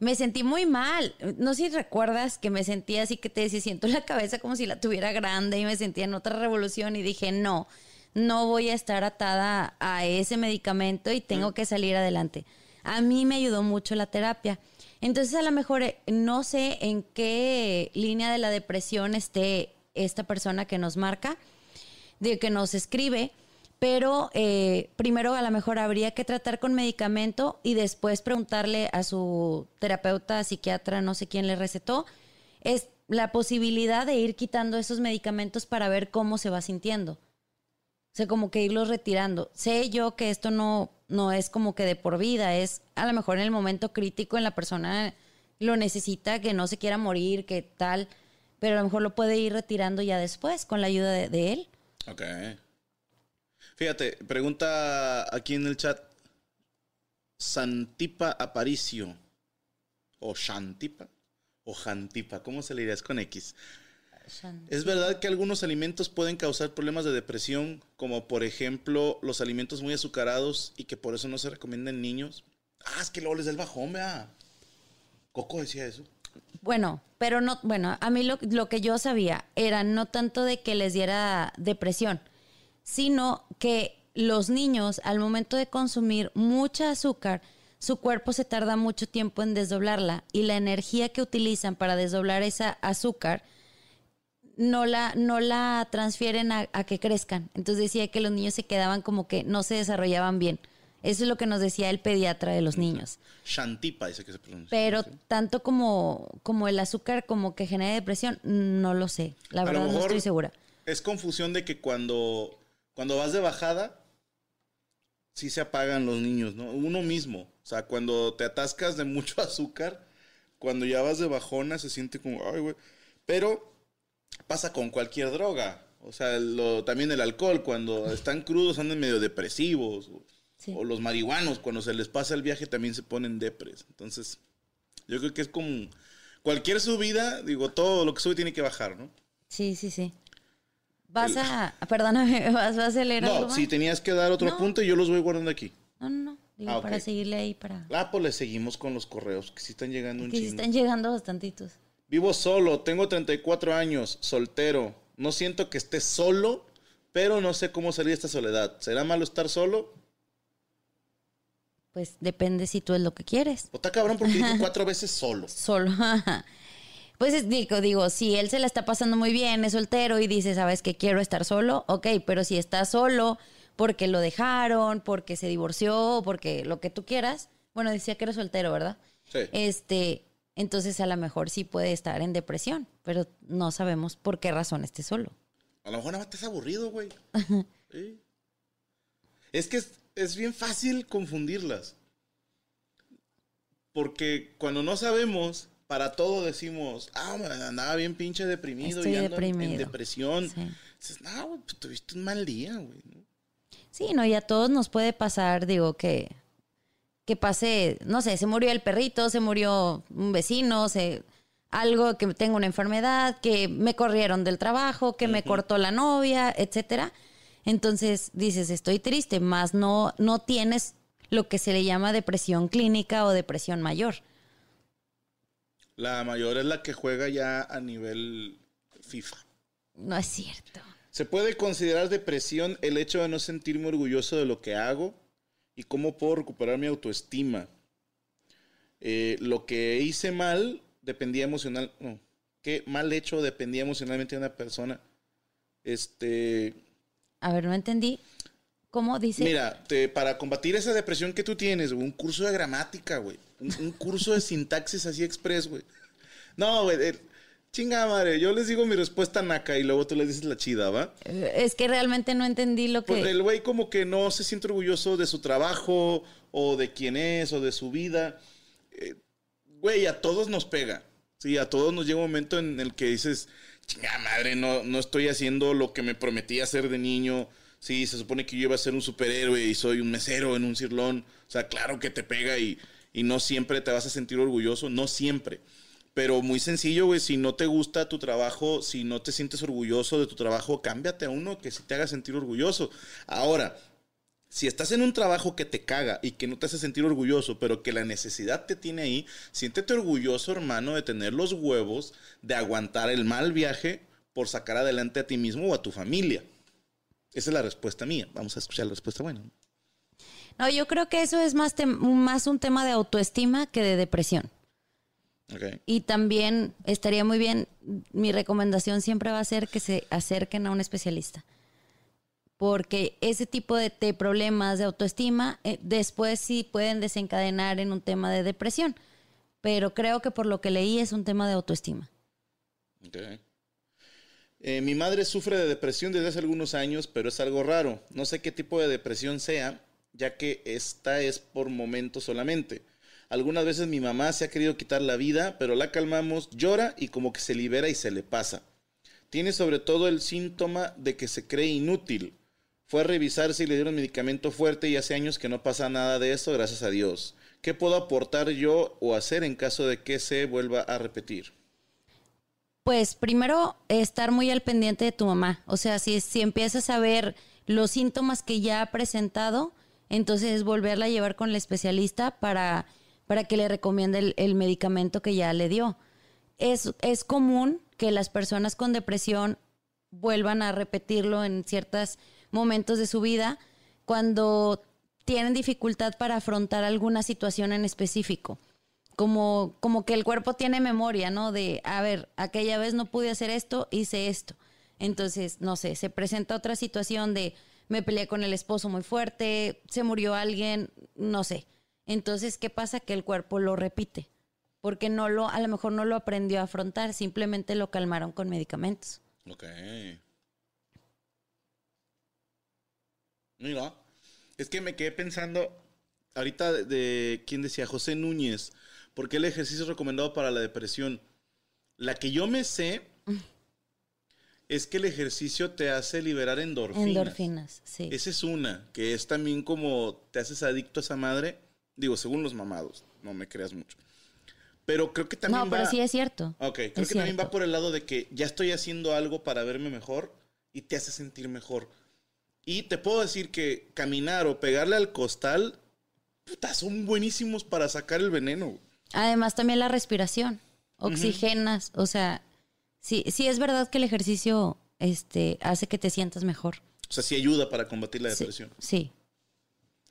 Me sentí muy mal. No sé si recuerdas que me sentía así que te decía, siento la cabeza como si la tuviera grande y me sentía en otra revolución y dije, no, no voy a estar atada a ese medicamento y tengo que salir adelante. A mí me ayudó mucho la terapia. Entonces a lo mejor eh, no sé en qué línea de la depresión esté esta persona que nos marca, de que nos escribe, pero eh, primero a lo mejor habría que tratar con medicamento y después preguntarle a su terapeuta, psiquiatra, no sé quién le recetó, es la posibilidad de ir quitando esos medicamentos para ver cómo se va sintiendo. O sea, como que irlos retirando. Sé yo que esto no, no es como que de por vida, es a lo mejor en el momento crítico en la persona lo necesita, que no se quiera morir, que tal, pero a lo mejor lo puede ir retirando ya después con la ayuda de, de él. Ok. Fíjate, pregunta aquí en el chat. Santipa Aparicio. O Shantipa. O Jantipa. ¿Cómo se le diría? Es con X. ¿Es verdad que algunos alimentos pueden causar problemas de depresión? Como por ejemplo los alimentos muy azucarados y que por eso no se recomiendan en niños. Ah, es que luego les da el bajón, vea. Coco decía eso. Bueno, pero no, bueno, a mí lo, lo que yo sabía era no tanto de que les diera depresión, sino que los niños al momento de consumir mucha azúcar, su cuerpo se tarda mucho tiempo en desdoblarla y la energía que utilizan para desdoblar esa azúcar no la, no la transfieren a, a que crezcan. Entonces decía que los niños se quedaban como que no se desarrollaban bien. Eso es lo que nos decía el pediatra de los niños. Shantipa dice que se pronuncia. Pero ¿sí? tanto como, como el azúcar como que genera depresión, no lo sé. La verdad no estoy segura. Es confusión de que cuando, cuando vas de bajada, sí se apagan los niños, ¿no? Uno mismo. O sea, cuando te atascas de mucho azúcar, cuando ya vas de bajona, se siente como, ay, güey. Pero pasa con cualquier droga. O sea, lo- también el alcohol, cuando están crudos andan medio depresivos. O, Sí. o los marihuanos, cuando se les pasa el viaje, también se ponen depres. Entonces, yo creo que es como cualquier subida, digo, todo lo que sube tiene que bajar, ¿no? Sí, sí, sí. Vas a... Perdóname, ¿vas, a algo No, si tenías que dar otro No. apunte, yo los voy guardando aquí. No, no, no. Digo, Ah, para seguirle ahí, para... Ah, pues le seguimos con los correos, que sí están llegando un Que sí chingo. están llegando bastantitos. Vivo solo, tengo 34 años, soltero. No siento que esté solo, pero no sé cómo salir de esta soledad. ¿Será malo estar solo? Pues depende si tú es lo que quieres. O está cabrón porque dijo cuatro veces solo. Solo. Pues es- digo, digo, si él se la está pasando muy bien, es soltero y dice, sabes que quiero estar solo, ok, pero si está solo porque lo dejaron, porque se divorció, porque lo que tú quieras, bueno, decía que era soltero, ¿verdad? Sí. Este, entonces a lo mejor sí puede estar en depresión, pero no sabemos por qué razón esté solo. A lo mejor nada más estás aburrido, güey. Sí. Es que es, es bien fácil confundirlas. Porque cuando no sabemos, para todo decimos, ah, me andaba bien pinche deprimido Estoy y ando en- en deprimido. depresión. Sí. Dices, no, güey, pues tuviste un mal día, güey. Sí, no, y a todos nos puede pasar, digo, que, que pase, no sé, se murió el perrito, se murió un vecino, se, algo, que tengo una enfermedad, que me corrieron del trabajo, que me cortó la novia, etcétera. Entonces dices, estoy triste, más no, no tienes lo que se le llama depresión clínica o depresión mayor. La mayor es la que juega ya a nivel FIFA. No es cierto. ¿Se puede considerar depresión el hecho de no sentirme orgulloso de lo que hago? ¿Y cómo puedo recuperar mi autoestima? Eh, lo que hice mal dependía emocional... No, qué mal hecho dependía emocionalmente de una persona. Este... A ver, no entendí. ¿Cómo dice? Mira, te- para combatir esa depresión que tú tienes, un curso de gramática, güey. Un, un curso de sintaxis así express, güey. No, güey. eh, Chinga madre, yo les digo mi respuesta naca y luego tú les dices la chida, ¿va? Eh, Es que realmente no entendí lo que... Pues el güey como que no se siente orgulloso de su trabajo o de quién es o de su vida. Eh, Güey, a todos nos pega. Sí, a todos nos llega un momento en el que dices, chinga madre, no, no estoy haciendo lo que me prometí hacer de niño. Sí, se supone que yo iba a ser un superhéroe y soy un mesero en un cirlón. O sea, claro que te pega y, y no siempre te vas a sentir orgulloso, no siempre. Pero muy sencillo, güey, si no te gusta tu trabajo, si no te sientes orgulloso de tu trabajo, cámbiate a uno que sí te haga sentir orgulloso. Ahora, si estás en un trabajo que te caga y que no te hace sentir orgulloso, pero que la necesidad te tiene ahí, siéntete orgulloso, hermano, de tener los huevos, de aguantar el mal viaje por sacar adelante a ti mismo o a tu familia. Esa es la respuesta mía. Vamos a escuchar la respuesta buena. No, yo creo que eso es más, un tema de autoestima que de depresión. Y también estaría muy bien, mi recomendación siempre va a ser que se acerquen a un especialista. Porque ese tipo de, problemas de autoestima eh, después sí pueden desencadenar en un tema de depresión. Pero creo que por lo que leí es un tema de autoestima. Ok. Eh, mi madre sufre de depresión desde hace algunos años, pero es algo raro. No sé qué tipo de depresión sea, ya que esta es por momentos solamente. Algunas veces mi mamá se ha querido quitar la vida, pero la calmamos, llora y como que se libera y se le pasa. Tiene sobre todo el síntoma de que se cree inútil. Fue a revisarse y le dieron medicamento fuerte y hace años que no pasa nada de eso, gracias a Dios. ¿Qué puedo aportar yo o hacer en caso de que se vuelva a repetir? Pues primero estar muy al pendiente de tu mamá. O sea, si, si empiezas a ver los síntomas que ya ha presentado, entonces volverla a llevar con el especialista para, para que le recomiende el, el medicamento que ya le dio. Es, es común que las personas con depresión vuelvan a repetirlo en ciertos momentos de su vida cuando tienen dificultad para afrontar alguna situación en específico. Como, como que el cuerpo tiene memoria, ¿no? De, a ver, aquella vez no pude hacer esto, hice esto. Entonces, no sé, se presenta otra situación de me peleé con el esposo muy fuerte, se murió alguien, no sé. Entonces, ¿qué pasa? Que el cuerpo lo repite, porque no lo, a lo mejor no lo aprendió a afrontar, simplemente lo calmaron con medicamentos. Ok. Mira, es que me quedé pensando ahorita de, de quién decía José Núñez, porque el ejercicio es recomendado para la depresión. La que yo me sé es que el ejercicio te hace liberar endorfinas. Endorfinas, sí. Esa es una, que es también como te haces adicto a esa madre. Digo, según los mamados, no me creas mucho. Pero creo que también no, pero va- sí es cierto. Ok, creo Es que también va por el lado de que ya estoy haciendo algo para verme mejor y te hace sentir mejor. Y te puedo decir que caminar o pegarle al costal, puta, son buenísimos para sacar el veneno. Además, también la respiración, oxigenas, o sea, sí, sí es verdad que el ejercicio este, hace que te sientas mejor. O sea, sí ayuda para combatir la Sí, depresión. Sí.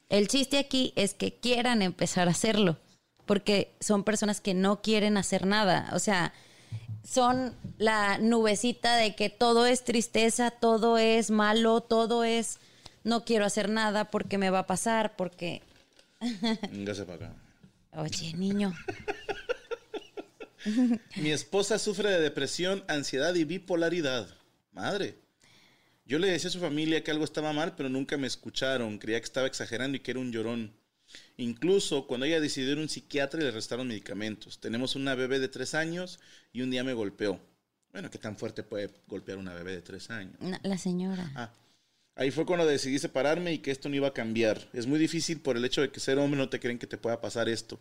El chiste aquí es que quieran empezar a hacerlo, porque son personas que no quieren hacer nada. O sea, son la nubecita de que todo es tristeza, todo es malo, todo es no quiero hacer nada porque me va a pasar, porque... Véngase para acá. Oye, niño. Mi esposa sufre de depresión, ansiedad y bipolaridad. Madre. Yo le decía a su familia que algo estaba mal, pero nunca me escucharon. Creía que estaba exagerando y que era un llorón. Incluso cuando ella decidió ir a un psiquiatra y le restaron medicamentos. Tenemos una bebé de tres años y un día me golpeó. Bueno, ¿qué tan fuerte puede golpear una bebé de tres años? No, La señora. Ah, ahí fue cuando decidí separarme y que esto no iba a cambiar. Es muy difícil por el hecho de que ser hombre no te creen que te pueda pasar esto.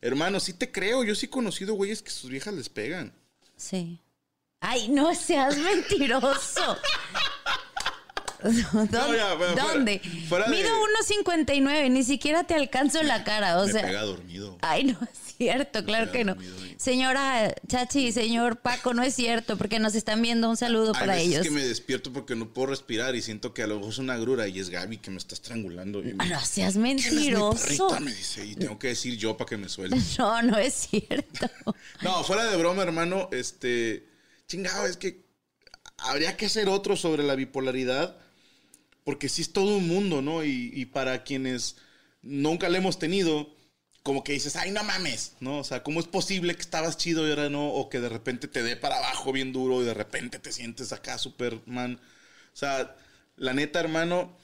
Hermano, sí te creo. Yo sí he conocido güeyes que sus viejas les pegan. Sí. Ay, no seas mentiroso. ¿Dónde? ya, fuera- ¿Dónde? fuera Mido 1.59, ni siquiera te alcanzo la cara, o me sea. pega dormido. Ay, no es cierto, claro que no. dormido. Señora Chachi, señor Paco, no es cierto, porque nos están viendo. Un saludo para ellos. que me despierto porque no puedo respirar y siento que a lo mejor es una grura y es Gaby que me está estrangulando. Y me, Ah, no seas "¿Quién es mentiroso. perrita?", me dice, y tengo que decir yo para que me suelte. No, no es cierto. No, fuera de broma, hermano, este, chingado, es que habría que hacer otro sobre la bipolaridad, porque sí es todo un mundo, ¿no? Y, y para quienes nunca le hemos tenido, como que dices, ay, no mames, ¿no? O sea, ¿cómo es posible que estabas chido y ahora no? O que de repente te dé para abajo bien duro y de repente te sientes acá Superman. O sea, la neta, hermano,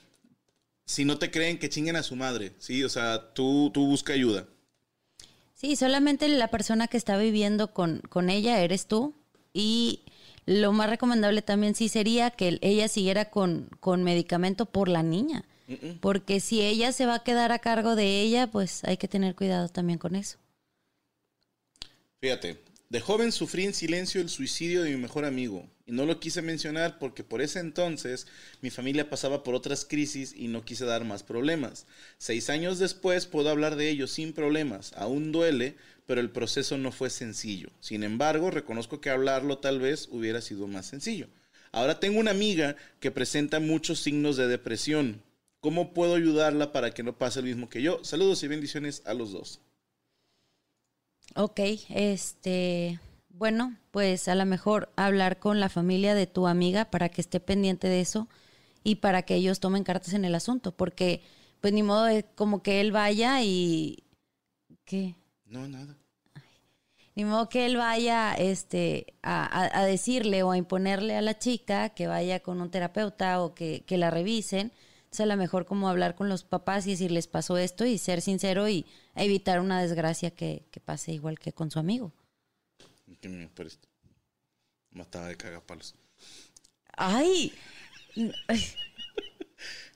si no te creen, que chinguen a su madre, ¿sí? O sea, tú, tú busca ayuda. Sí, solamente la persona que está viviendo con, con ella eres tú. Y lo más recomendable también sí sería que ella siguiera con, con medicamento por la niña. Porque si ella se va a quedar a cargo de ella, pues hay que tener cuidado también con eso. Fíjate, de joven sufrí en silencio el suicidio de mi mejor amigo y no lo quise mencionar porque por ese entonces mi familia pasaba por otras crisis y no quise dar más problemas. Seis años después puedo hablar de ello sin problemas, aún duele, pero el proceso no fue sencillo. Sin embargo, reconozco que hablarlo tal vez hubiera sido más sencillo. Ahora tengo una amiga que presenta muchos signos de depresión. ¿Cómo puedo ayudarla para que no pase lo mismo que yo? Saludos y bendiciones a los dos. Ok, este, bueno, pues a lo mejor hablar con la familia de tu amiga para que esté pendiente de eso y para que ellos tomen cartas en el asunto, porque pues ni modo de como que él vaya y ¿qué? No, nada. Ni modo que él vaya este, a, a- a decirle o a imponerle a la chica que vaya con un terapeuta o que, que la revisen. Entonces, a lo mejor como hablar con los papás y decirles pasó esto y ser sincero y evitar una desgracia que, que pase igual que con su amigo. Que me parece. Mataba de cagapalos. ¡Ay!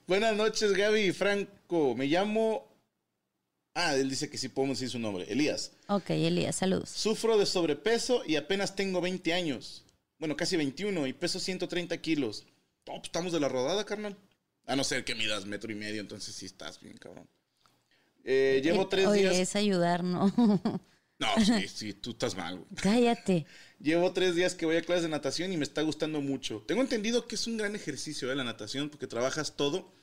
Buenas noches, Gaby y Franco. Me llamo. Ah, él dice que sí podemos decir su nombre. Elías. Ok, Elías, saludos. Sufro de sobrepeso y apenas tengo 20 años. Bueno, casi 21 y peso 130 kilos. No, pues estamos de la rodada, carnal. A no ser que midas metro y medio, entonces sí estás bien, cabrón. Eh, llevo Eh, tres Oye, días. es ayudar, ¿no? No, sí, sí, tú estás mal, güey. Cállate. Llevo tres días que voy a clases de natación y me está gustando mucho. Tengo entendido que es un gran ejercicio ¿eh? la natación porque trabajas todo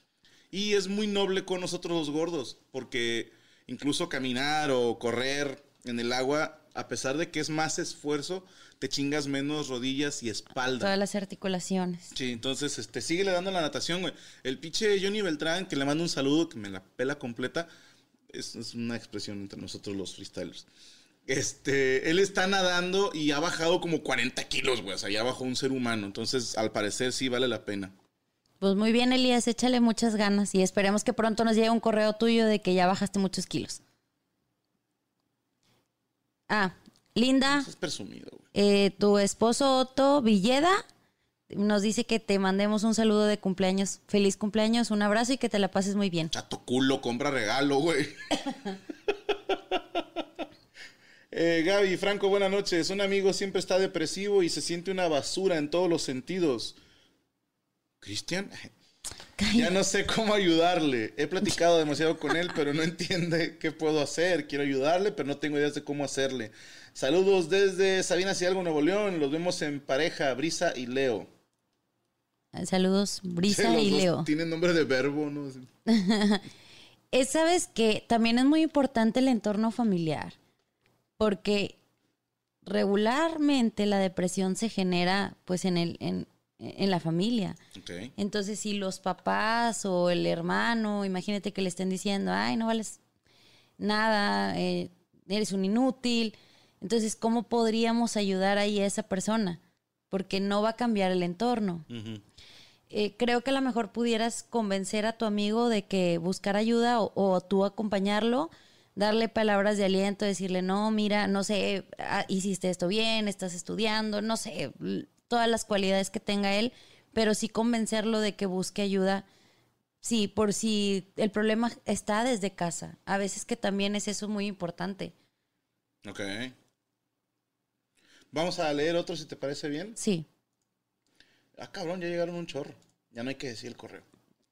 Y es muy noble con nosotros los gordos, porque incluso caminar o correr en el agua, a pesar de que es más esfuerzo, te chingas menos rodillas y espalda. Todas las articulaciones. Sí, entonces, este, síguele dando la natación, güey. El pinche Johnny Beltrán, que le mando un saludo, que me la pela completa, es, es una expresión entre nosotros los freestylers. Este, él está nadando y ha bajado como 40 kilos, güey. O sea, ya bajó un ser humano. Entonces, al parecer, sí vale la pena. Pues muy bien, Elías, échale muchas ganas y esperemos que pronto nos llegue un correo tuyo de que ya bajaste muchos kilos. Ah, Linda, Eso es presumido, güey. eh, tu esposo Otto Villeda nos dice que te mandemos un saludo de cumpleaños. Feliz cumpleaños, un abrazo y que te la pases muy bien. Chato culo, compra regalo, güey. eh, Gaby, Franco, buenas noches. Un amigo siempre está depresivo y se siente una basura en todos los sentidos. Cristian, ya no sé cómo ayudarle. He platicado demasiado con él, pero no entiende qué puedo hacer. Quiero ayudarle, pero no tengo ideas de cómo hacerle. Saludos desde Sabina Hidalgo, Nuevo León. Los vemos en pareja, Brisa y Leo. Saludos, Brisa Los y dos Leo. Tienen nombre de verbo, ¿no? Sabes que también es muy importante el entorno familiar, porque regularmente la depresión se genera pues en, el, en, en la familia. Entonces, si los papás o el hermano, imagínate que le estén diciendo, ay, no vales nada, eh, eres un inútil. Entonces, ¿cómo podríamos ayudar ahí a esa persona? Porque no va a cambiar el entorno. Eh, creo que a lo mejor pudieras convencer a tu amigo de que buscar ayuda o, o tú acompañarlo, darle palabras de aliento, decirle, no, mira, no sé, ah, hiciste esto bien, estás estudiando, no sé, todas las cualidades que tenga él, pero sí convencerlo de que busque ayuda. Sí, por si el problema está desde casa. A veces que también es eso muy importante. Ok. Vamos a leer otro si te parece bien. Sí. Ah, cabrón, ya llegaron un chorro. Ya no hay que decir el correo.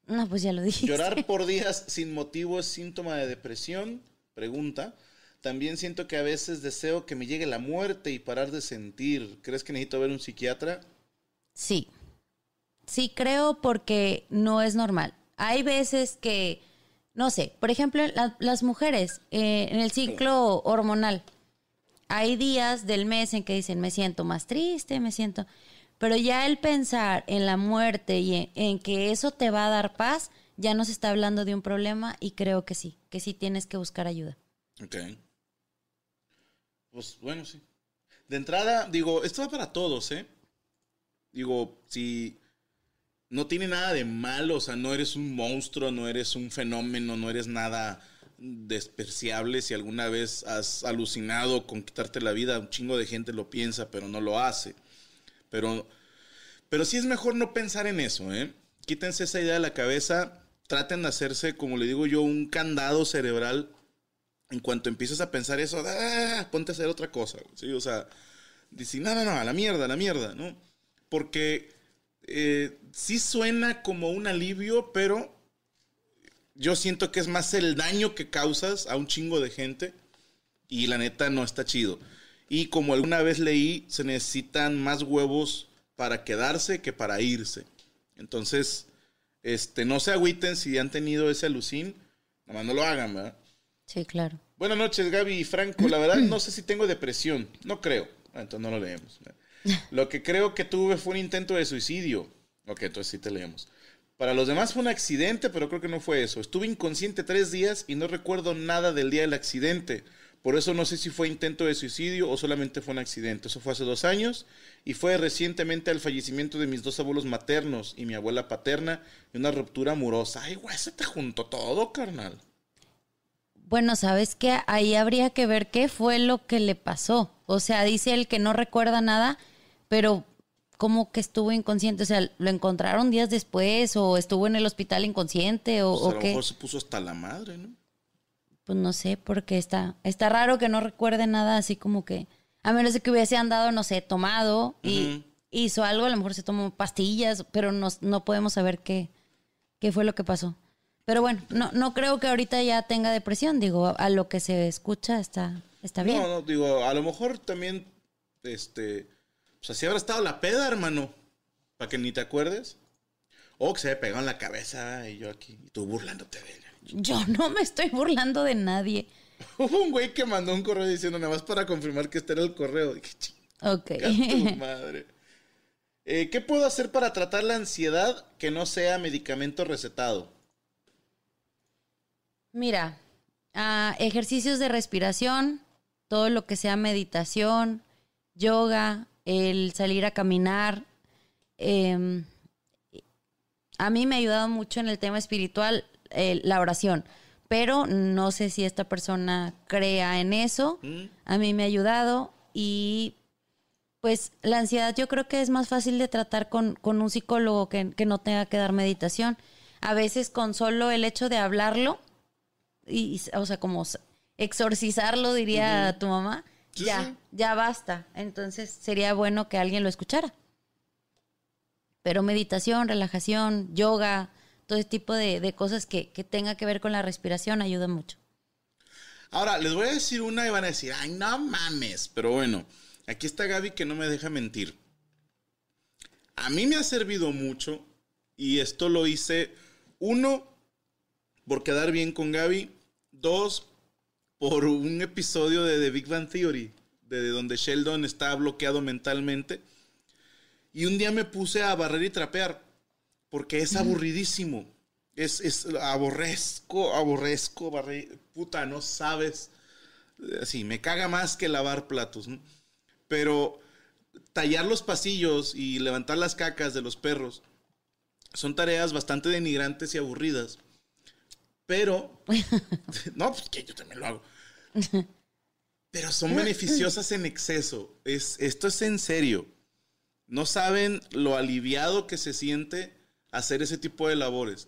No, pues ya lo dije. Llorar por días sin motivo es síntoma de depresión. Pregunta. También siento que a veces deseo que me llegue la muerte y parar de sentir. ¿Crees que necesito ver un psiquiatra? Sí. Sí, creo porque no es normal. Hay veces que, no sé, por ejemplo, la- las mujeres eh, en el ciclo hormonal, hay días del mes en que dicen, me siento más triste, me siento... Pero ya el pensar en la muerte y en, en que eso te va a dar paz, ya nos está hablando de un problema y creo que sí, que sí tienes que buscar ayuda. Ok. Pues bueno, sí. De entrada, digo, esto va para todos, ¿eh? Digo, si no tiene nada de malo, o sea, no eres un monstruo, no eres un fenómeno, no eres nada despreciable. Si alguna vez has alucinado con quitarte la vida, un chingo de gente lo piensa, pero no lo hace. Pero, pero sí es mejor no pensar en eso, ¿eh? Quítense esa idea de la cabeza, traten de hacerse, como le digo yo, un candado cerebral en cuanto empieces a pensar eso, ¡ah! ponte a hacer otra cosa, ¿sí? O sea, decir, no, no, no, a la mierda, a la mierda, ¿no? Porque eh, sí suena como un alivio, pero yo siento que es más el daño que causas a un chingo de gente y la neta no está chido. Y como alguna vez leí, se necesitan más huevos para quedarse que para irse. Entonces, este, no se agüiten si han tenido ese alucín, nada más no lo hagan, ¿verdad? Sí, claro. Buenas noches, Gaby y Franco. La verdad, no sé si tengo depresión. No creo. Ah, entonces no lo leemos. Lo que creo que tuve fue un intento de suicidio. Ok, entonces sí te leemos. Para los demás fue un accidente, pero creo que no fue eso. Estuve inconsciente tres días y no recuerdo nada del día del accidente. Por eso no sé si fue intento de suicidio o solamente fue un accidente. Eso fue hace dos años y fue recientemente al fallecimiento de mis dos abuelos maternos y mi abuela paterna y una ruptura amorosa. Ay, güey, se te juntó todo, carnal. Bueno, sabes que ahí habría que ver qué fue lo que le pasó. O sea, dice él que no recuerda nada, pero como que estuvo inconsciente. O sea, lo encontraron días después o estuvo en el hospital inconsciente o, Pues o a lo qué. mejor se puso hasta la madre, ¿no? Pues no sé, porque está, está raro que no recuerde nada así como que, a menos de que hubiese andado, no sé, tomado y hizo algo, a lo mejor se tomó pastillas, pero no, no podemos saber qué, qué fue lo que pasó. Pero bueno, no, no creo que ahorita ya tenga depresión, digo, a, lo que se escucha está, está bien. No, no, digo, a lo mejor también, este, pues así habrá estado la peda, hermano, para que ni te acuerdes. O que se haya pegado en la cabeza y yo aquí, y tú burlándote de ella. Yo no me estoy burlando de nadie. Hubo un güey que mandó un correo diciendo nada más para confirmar que este era el correo. Dije, Ok. "Chinga tu madre. Eh, ¿Qué puedo hacer para tratar la ansiedad que no sea medicamento recetado? Mira, ah, ejercicios de respiración, todo lo que sea meditación, yoga, el salir a caminar. em, a mí me ha ayudado mucho en el tema espiritual eh, la oración, pero no sé si esta persona crea en eso. A mí me ha ayudado y pues la ansiedad yo creo que es más fácil de tratar con, con un psicólogo que, que no tenga que dar meditación. A veces con solo el hecho de hablarlo, y, o sea, como exorcizarlo, diría tu mamá, Sí, ya, sí. ya basta. Entonces sería bueno que alguien lo escuchara. Pero meditación, relajación, yoga, todo ese tipo de, de cosas que, que tenga que ver con la respiración ayuda mucho. Ahora, les voy a decir una y van a decir, ay, no mames. Pero bueno, aquí está Gaby que no me deja mentir. A mí me ha servido mucho y esto lo hice, uno, por quedar bien con Gaby, dos, por un episodio de The Big Bang Theory, de donde Sheldon está bloqueado mentalmente. Y un día me puse a barrer y trapear, porque es aburridísimo. Es, es aborrezco, aborrezco, barrer. Puta, no sabes. Así, me caga más que lavar platos. ¿no? Pero tallar los pasillos y levantar las cacas de los perros son tareas bastante denigrantes y aburridas. Pero, no, pues que yo también lo hago. Pero son beneficiosas en exceso. Es, esto es en serio. No saben lo aliviado que se siente hacer ese tipo de labores.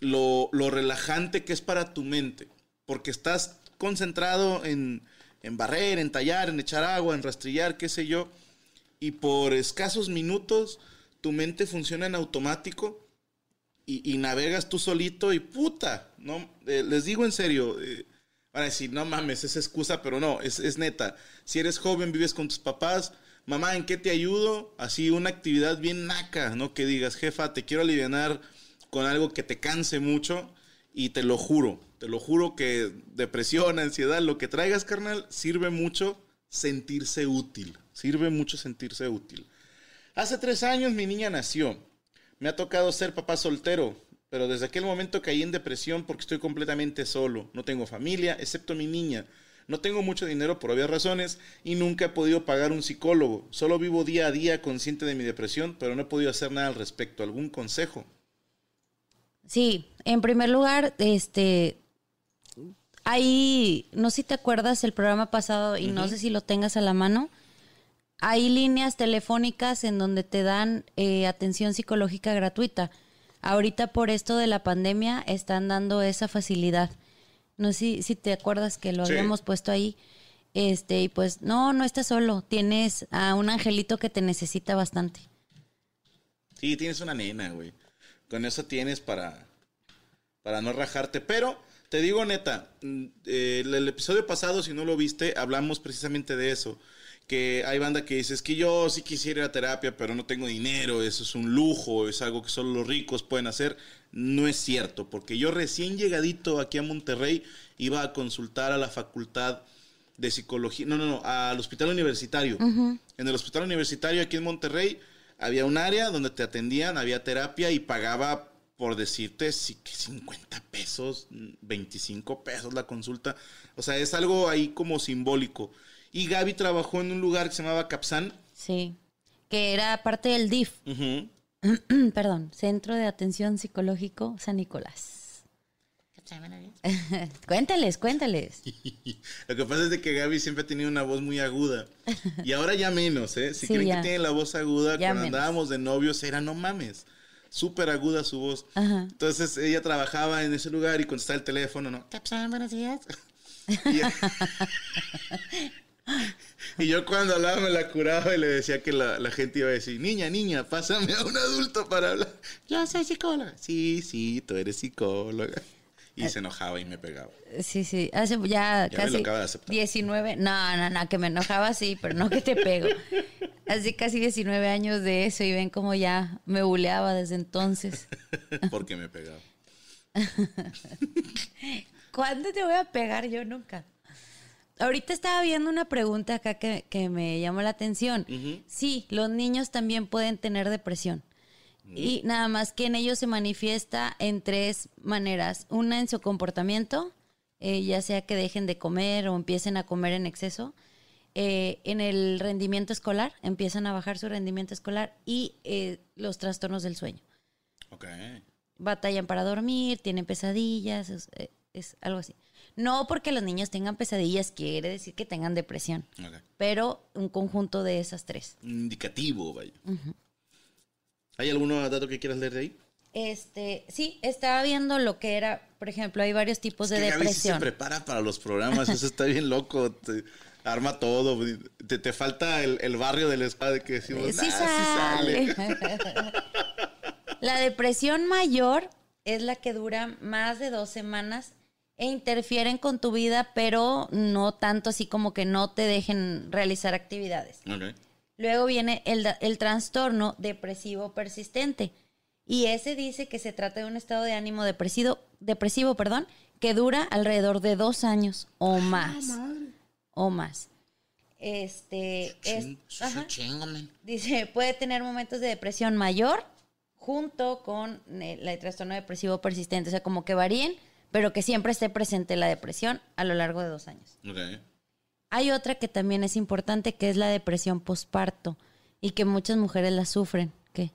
Lo, lo relajante que es para tu mente. Porque estás concentrado en, en barrer, en tallar, en echar agua, en rastrillar, qué sé yo. Y por escasos minutos tu mente funciona en automático y, navegas tú solito y puta. No, Eh, les digo en serio. eh, van a decir, no mames, es excusa, pero no, es, es neta. Si eres joven, vives con tus papás, mamá, ¿en qué te ayudo? Así una actividad bien naca, ¿no? Que digas, jefa, te quiero aliviar con algo que te canse mucho y te lo juro, te lo juro que depresión, ansiedad, lo que traigas, carnal, sirve mucho sentirse útil, sirve mucho sentirse útil. Hace tres años mi niña nació. Me ha tocado ser papá soltero, pero desde aquel momento caí en depresión porque estoy completamente solo. No tengo familia, excepto mi niña. No tengo mucho dinero por obvias razones y nunca he podido pagar un psicólogo. Solo vivo día a día consciente de mi depresión, pero no he podido hacer nada al respecto. ¿Algún consejo? Sí, en primer lugar, este, hay, no sé si te acuerdas el programa pasado y no sé si lo tengas a la mano, hay líneas telefónicas en donde te dan eh, atención psicológica gratuita. Ahorita por esto de la pandemia están dando esa facilidad. No sé si, si te acuerdas que lo Sí. habíamos puesto ahí. Este, y pues no, no estás solo. Tienes a un angelito que te necesita bastante. Sí, tienes una nena, güey. Con eso tienes para, para no rajarte. Pero te digo neta, mm, eh, el, el episodio pasado, si no lo viste, hablamos precisamente de eso. Que hay banda que dice, es que yo sí quisiera ir a terapia, pero no tengo dinero, eso es un lujo, es algo que solo los ricos pueden hacer. No es cierto, porque yo recién llegadito aquí a Monterrey iba a consultar a la facultad de psicología, no, no, no, al hospital universitario. En el hospital universitario aquí en Monterrey había un área donde te atendían, había terapia y pagaba, por decirte, sí que 50 pesos, 25 pesos la consulta. O sea, es algo ahí como simbólico. Y Gaby trabajó en un lugar que se llamaba Capsan. Sí. Que era parte del DIF. Perdón, Centro de Atención Psicológico San Nicolás. cuéntales, cuéntales. Lo que pasa es de que Gaby siempre ha tenido una voz muy aguda. Y ahora ya menos, ¿eh? Si Sí, creen ya. que tiene la voz aguda, Ya cuando menos. andábamos de novios era no mames. Súper aguda su voz. Ajá. Entonces ella trabajaba en ese lugar y contestaba el teléfono, ¿no? Capsan, buenos días. Y, y yo cuando hablaba me la curaba y le decía que la, la gente iba a decir, niña, niña, pásame a un adulto para hablar. Yo soy psicóloga. Sí, sí, tú eres psicóloga. Y se enojaba y me pegaba. Sí, sí, hace ya, Ya me lo casi acaba de aceptar. 19. No, no, no, que me enojaba sí, pero no que te pego. hace casi 19 años de eso y ven cómo ya me buleaba desde entonces. Porque me pegaba. ¿Cuándo te voy a pegar? Yo nunca. Ahorita estaba viendo una pregunta acá que, que me llamó la atención. Sí, los niños también pueden tener depresión. Y nada más que en ellos se manifiesta en tres maneras. Una en su comportamiento, eh, ya sea que dejen de comer o empiecen a comer en exceso. Eh, en el rendimiento escolar, empiezan a bajar su rendimiento escolar y eh, los trastornos del sueño. Ok. Batallan para dormir, tienen pesadillas, es, eh, es algo así. No porque los niños tengan pesadillas quiere decir que tengan depresión, pero un conjunto de esas tres. Indicativo, vaya. ¿Hay algún dato que quieras leer de ahí? Este, sí, estaba viendo lo que era, por ejemplo, hay varios tipos de que Gaby sí se depresión. prepara para los programas, eso está bien loco. te arma todo. Te, te falta el, el barrio del spa de que decimos, sí "Nah, sí sale. La depresión mayor es la que dura más de dos semanas e interfieren con tu vida, pero no tanto así como que no te dejen realizar actividades. Luego viene el, el trastorno depresivo persistente. Y ese dice que se trata de un estado de ánimo depresivo, depresivo perdón, que dura alrededor de dos años o más. o más. Este es, ajá. dice, puede tener momentos de depresión mayor junto con eh, la- el trastorno depresivo persistente. O sea, como que varíen, pero que siempre esté presente la depresión a lo largo de dos años. Ok. Hay otra que también es importante, que es la depresión posparto y que muchas mujeres la sufren. ¿Qué?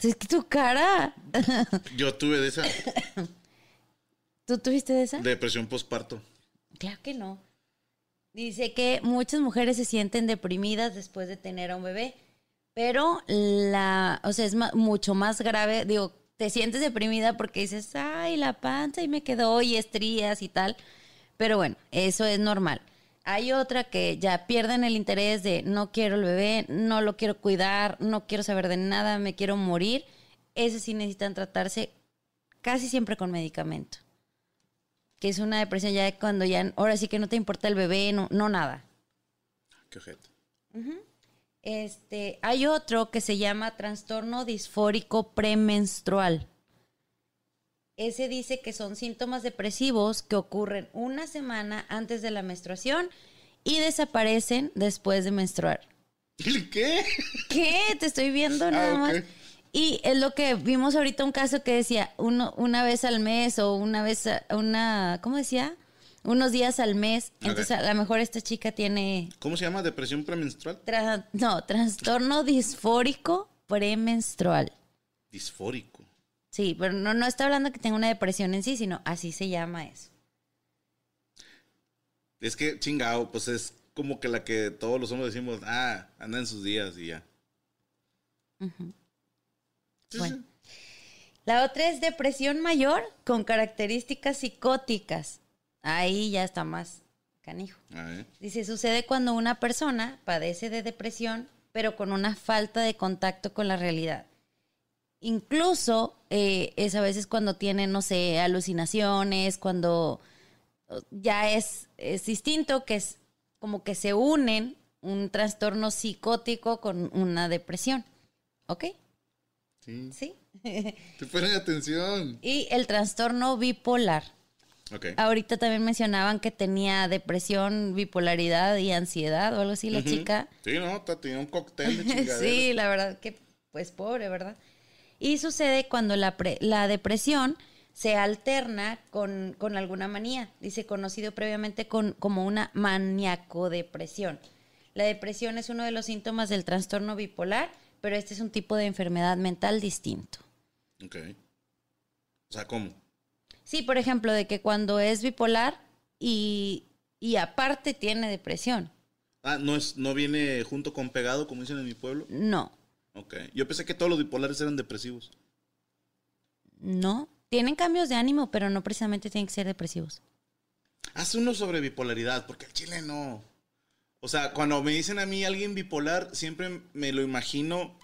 Es que tu cara. Yo tuve de esa ¿Tú tuviste de esa? depresión postparto. Claro que no. Dice que muchas mujeres se sienten deprimidas después de tener a un bebé, pero la, o sea, es mucho más grave. Digo, te sientes deprimida porque dices, ay, la panza y me quedó y estrías y tal. Pero bueno, eso es normal. Hay otra que ya pierden el interés de no quiero el bebé, no lo quiero cuidar, no quiero saber de nada, me quiero morir. Ese sí necesitan tratarse casi siempre con medicamento que es una depresión ya de cuando ya, ahora sí que no te importa el bebé, no, no nada. Qué ojete. Este, hay otro que se llama trastorno disfórico premenstrual. Ese dice que son síntomas depresivos que ocurren una semana antes de la menstruación y desaparecen después de menstruar. ¿Qué? ¿Qué? Te estoy viendo nada Ah, más. ok. Y es lo que vimos ahorita un caso que decía uno, una vez al mes o una vez, a- una, ¿cómo decía? Unos días al mes. Entonces a lo mejor esta chica tiene, ¿Cómo se llama? ¿Depresión premenstrual? tra- no, trastorno disfórico premenstrual. Disfórico. Sí, pero no, no está hablando que tenga una depresión en sí, sino así se llama eso. Es que chingao, pues es como que la que todos los hombres decimos, ah, anda en sus días y ya. Sí, Bueno. sí. La otra es depresión mayor con características psicóticas. Ahí ya está más canijo. Dice, sucede cuando una persona padece de depresión, pero con una falta de contacto con la realidad. Incluso eh, es a veces cuando tiene, no sé, alucinaciones, cuando eh, ya es, es distinto, que es como que se unen un trastorno psicótico con una depresión. ¿Ok? Sí. Sí. Te ponen atención. y el trastorno bipolar. Ok. Ahorita también mencionaban que tenía depresión, bipolaridad y ansiedad o algo así la chica. Sí, no, te tenía un cóctel de chingaderas. sí, la verdad que pues pobre, ¿verdad? Y sucede cuando la, pre- la depresión se alterna con, con alguna manía, dice conocido previamente con, como una maníaco-depresión. La depresión es uno de los síntomas del trastorno bipolar, pero este es un tipo de enfermedad mental distinto. Ok. O sea, ¿cómo? Sí, por ejemplo, de que cuando es bipolar y, y aparte tiene depresión. Ah, no es, no viene junto con pegado, como dicen en mi pueblo. No, Ok. Yo pensé que todos los bipolares eran depresivos. no. Tienen cambios de ánimo, pero no precisamente tienen que ser depresivos. Haz uno sobre bipolaridad, porque el chile no. O sea, cuando me dicen a mí alguien bipolar, siempre me lo imagino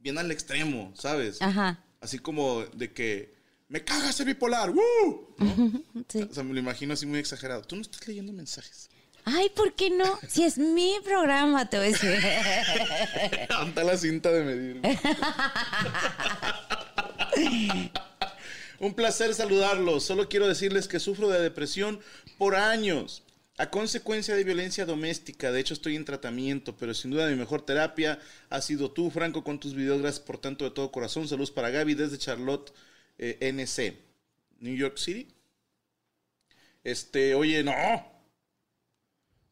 bien al extremo, ¿sabes? Ajá. Así como de que me caga ser bipolar, ¡woo! ¿No? Sí. O sea, me lo imagino así muy exagerado. Tú no estás leyendo mensajes. Ay, ¿por qué no? Si es mi programa, te voy a decir. Anda la cinta de medir. Un placer saludarlos. Solo quiero decirles que sufro de depresión por años. A consecuencia de violencia doméstica, de hecho estoy en tratamiento, pero sin duda mi mejor terapia ha sido tú, Franco, con tus videos. Gracias por tanto de todo corazón. Saludos para Gaby desde Charlotte, eh, NC, New York City. Este, oye, no.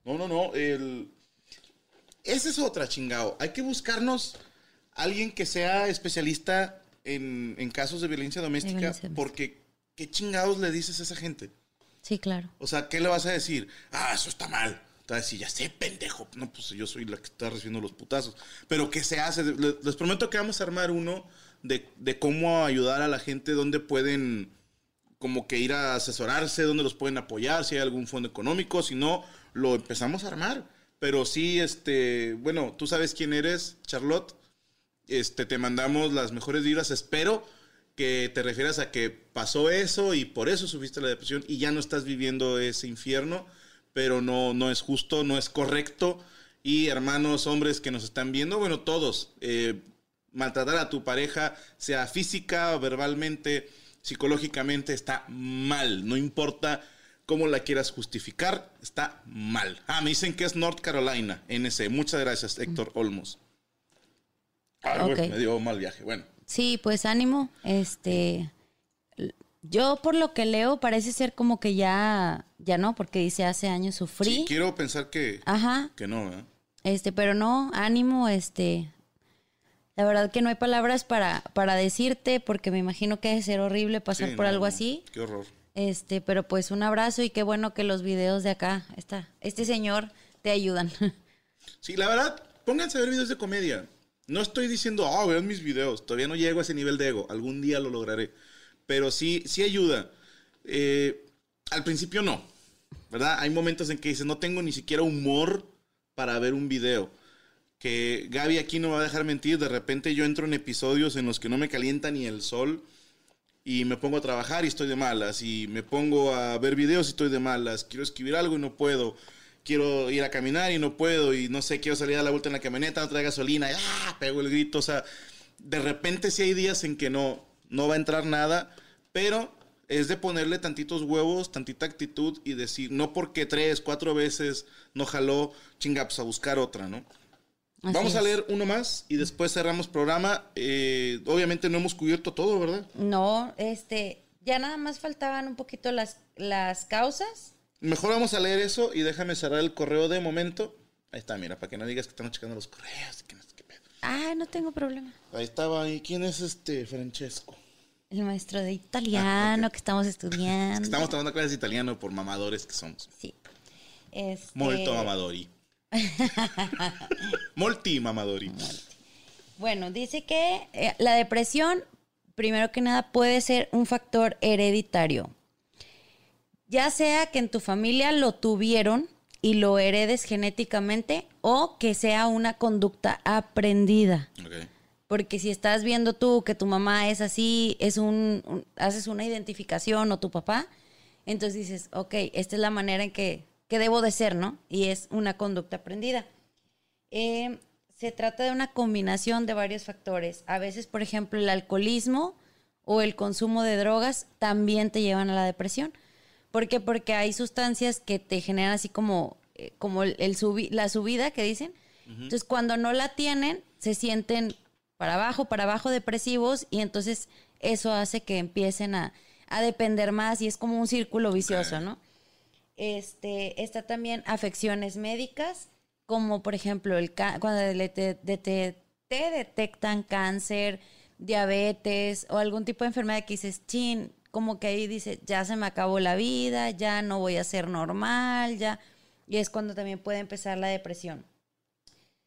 No, no, no. El... Esa es otra, chingado. Hay que buscarnos alguien que sea especialista en, en casos de violencia doméstica, violencia doméstica. porque ¿qué chingados le dices a esa gente? Sí, claro. O sea, ¿qué le vas a decir? Ah, eso está mal. Te va a decir, ya sé, pendejo. No, pues yo soy la que está recibiendo los putazos. Pero ¿qué se hace? Le- Les prometo que vamos a armar uno de, cómo ayudar a la gente, dónde pueden como que ir a asesorarse, dónde los pueden apoyar, si hay algún fondo económico, si no, lo empezamos a armar. Pero sí, este, bueno, tú sabes quién eres, Charlotte. Este, te mandamos las mejores vibras. Espero que te refieras a que pasó eso y por eso subiste la depresión y ya no estás viviendo ese infierno, pero no, no es justo, no es correcto. Y hermanos, hombres que nos están viendo, bueno, todos, eh, maltratar a tu pareja, sea física o verbalmente, psicológicamente, está mal. No importa cómo la quieras justificar, está mal. Ah, me dicen que es North Carolina, NC. Muchas gracias, Héctor Olmos. Ok. me dio mal viaje. Bueno. Sí, pues ánimo. Este, yo por lo que leo parece ser como que ya, ya no, porque dice hace años sufrí. Sí, quiero pensar que, Ajá. que no, ¿eh? Este, pero no, ánimo, este. La verdad que no hay palabras para, para decirte, porque me imagino que debe ser horrible pasar Sí, por no, algo así. Qué horror. Este, pero pues un abrazo y qué bueno que los videos de acá, esta, este señor, te ayudan. Sí, la verdad, pónganse a ver videos de comedia. No estoy diciendo, ah, vean mis videos. Todavía no llego a ese nivel de ego. Algún día lo lograré. Pero sí, sí ayuda. Eh, al principio no. ¿Verdad? Hay momentos en que dices, no tengo ni siquiera humor para ver un video. Que Gaby aquí no va a dejar mentir. De repente yo entro en episodios en los que no me calienta ni el sol. Y me pongo a trabajar y estoy de malas. Y me pongo a ver videos y estoy de malas. Quiero escribir algo y no puedo. Quiero ir a caminar y no puedo. Y no sé, quiero salir a la vuelta en la camioneta, no trae gasolina. Y, ¡ah! Pego el grito. O sea, de repente sí hay días en que no, no va a entrar nada. Pero es de ponerle tantitos huevos, tantita actitud y decir, no porque tres, cuatro veces no jaló, chinga, pues a buscar otra, ¿no? Así Vamos a leer uno más y después cerramos programa. Eh, obviamente no hemos cubierto todo, ¿verdad? No, este, ya nada más faltaban un poquito las, las causas. Mejor vamos a leer eso y déjame cerrar el correo de momento. Ahí está, mira, para que no digas que estamos checando los correos. Que no sé qué pedo. Ah, no tengo problema. Ahí estaba. ¿Y quién es este Francesco? El maestro de italiano Ah, ok. que estamos estudiando. Estamos tomando clases de italiano por mamadores que somos. Sí. Este, Molto mamadori. Molti mamadori. Bueno, dice que eh, la depresión, primero que nada, puede ser un factor hereditario. Ya sea que en tu familia lo tuvieron y lo heredes genéticamente o que sea una conducta aprendida. Porque si estás viendo tú que tu mamá es así, es un, un- haces una identificación o tu papá, entonces dices, ok, esta es la manera en que, que debo de ser, ¿no? Y es una conducta aprendida. Eh, se trata de una combinación de varios factores. A veces, por ejemplo, el alcoholismo o el consumo de drogas también te llevan a la depresión. ¿Por qué? Porque hay sustancias que te generan así como, eh, como el, el subi- la subida que dicen. Entonces, cuando no la tienen, se sienten para abajo, para abajo depresivos y entonces eso hace que empiecen a, a depender más y es como un círculo vicioso, ¿no? Este, está también afecciones médicas, como por ejemplo el cuando te, de- te- te detectan cáncer, diabetes o algún tipo de enfermedad que dices, chin, como que ahí dice, ya se me acabó la vida, ya no voy a ser normal, ya. Y es cuando también puede empezar la depresión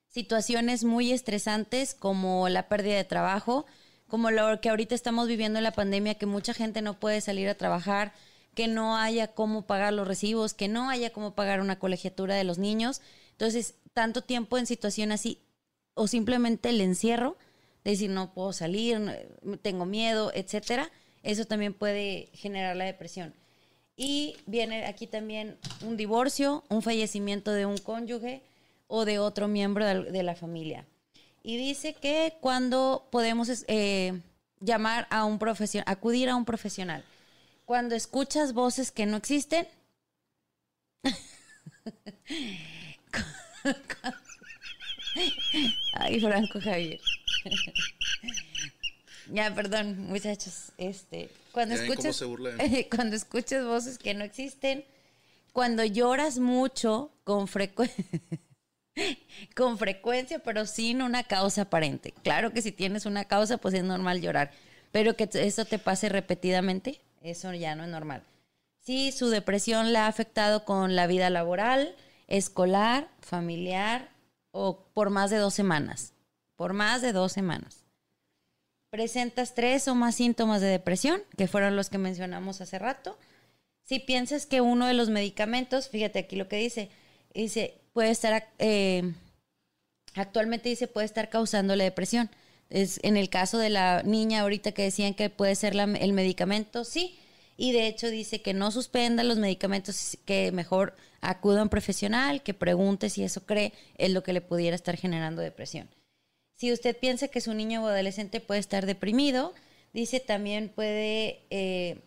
situaciones muy estresantes como la pérdida de trabajo, como lo que ahorita estamos viviendo en la pandemia, que mucha gente no puede salir a trabajar, que no haya cómo pagar los recibos, que no haya cómo pagar una colegiatura de los niños. Entonces, tanto tiempo en situación así, o simplemente el encierro, de decir no puedo salir, tengo miedo, etcétera, eso también puede generar la depresión. Y viene aquí también un divorcio, un fallecimiento de un cónyuge o de otro miembro de, de la familia. Y dice que cuando podemos eh, llamar a un profesional, acudir a un profesional, cuando escuchas voces que no existen. Ay, Franco Javier. ya, perdón, muchachos. Este, cuando escuchas, cuando escuchas voces que no existen, cuando lloras mucho con frecuencia. con frecuencia, pero sin una causa aparente. Claro que si tienes una causa, pues es normal llorar, pero que eso te pase repetidamente, eso ya no es normal. Si su depresión la ha afectado con la vida laboral, escolar, familiar o por más de dos semanas. Por más de dos semanas. Presentas tres o más síntomas de depresión, que fueron los que mencionamos hace rato. Si piensas que uno de los medicamentos, fíjate aquí lo que dice, dice, puede estar, eh, actualmente dice, puede estar causándole depresión. Es, en el caso de la niña ahorita que decían que puede ser la- el medicamento, sí. Y de hecho dice que no suspenda los medicamentos, que mejor acuda a un profesional, que pregunte si eso cree es lo que le pudiera estar generando depresión. Si usted piensa que su niño o adolescente puede estar deprimido, dice también puede eh,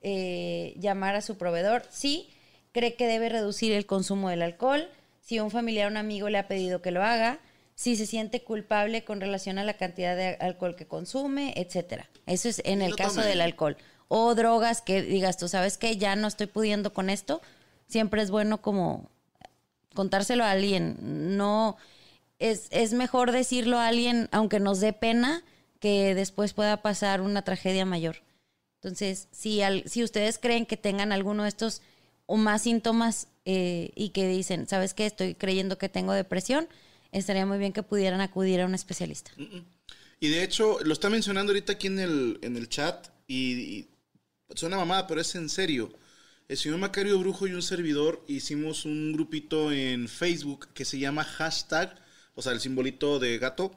eh, llamar a su proveedor si cree que debe reducir el consumo del alcohol, si un familiar o un amigo le ha pedido que lo haga, si se siente culpable con relación a la cantidad de alcohol que consume, etcétera. Eso es en el caso del alcohol. O drogas que digas, tú sabes que ya no estoy pudiendo con esto. Siempre es bueno como contárselo a alguien. No es, es mejor decirlo a alguien, aunque nos dé pena, que después pueda pasar una tragedia mayor. Entonces, si, al- si ustedes creen que tengan alguno de estos o más síntomas eh, y que dicen, ¿sabes qué? Estoy creyendo que tengo depresión, estaría muy bien que pudieran acudir a un especialista. Y de hecho, lo está mencionando ahorita aquí en el, en el chat y, y suena mamada, pero es en serio. El señor Macario Brujo y un servidor hicimos un grupito en Facebook que se llama hashtag, o sea, el simbolito de gato,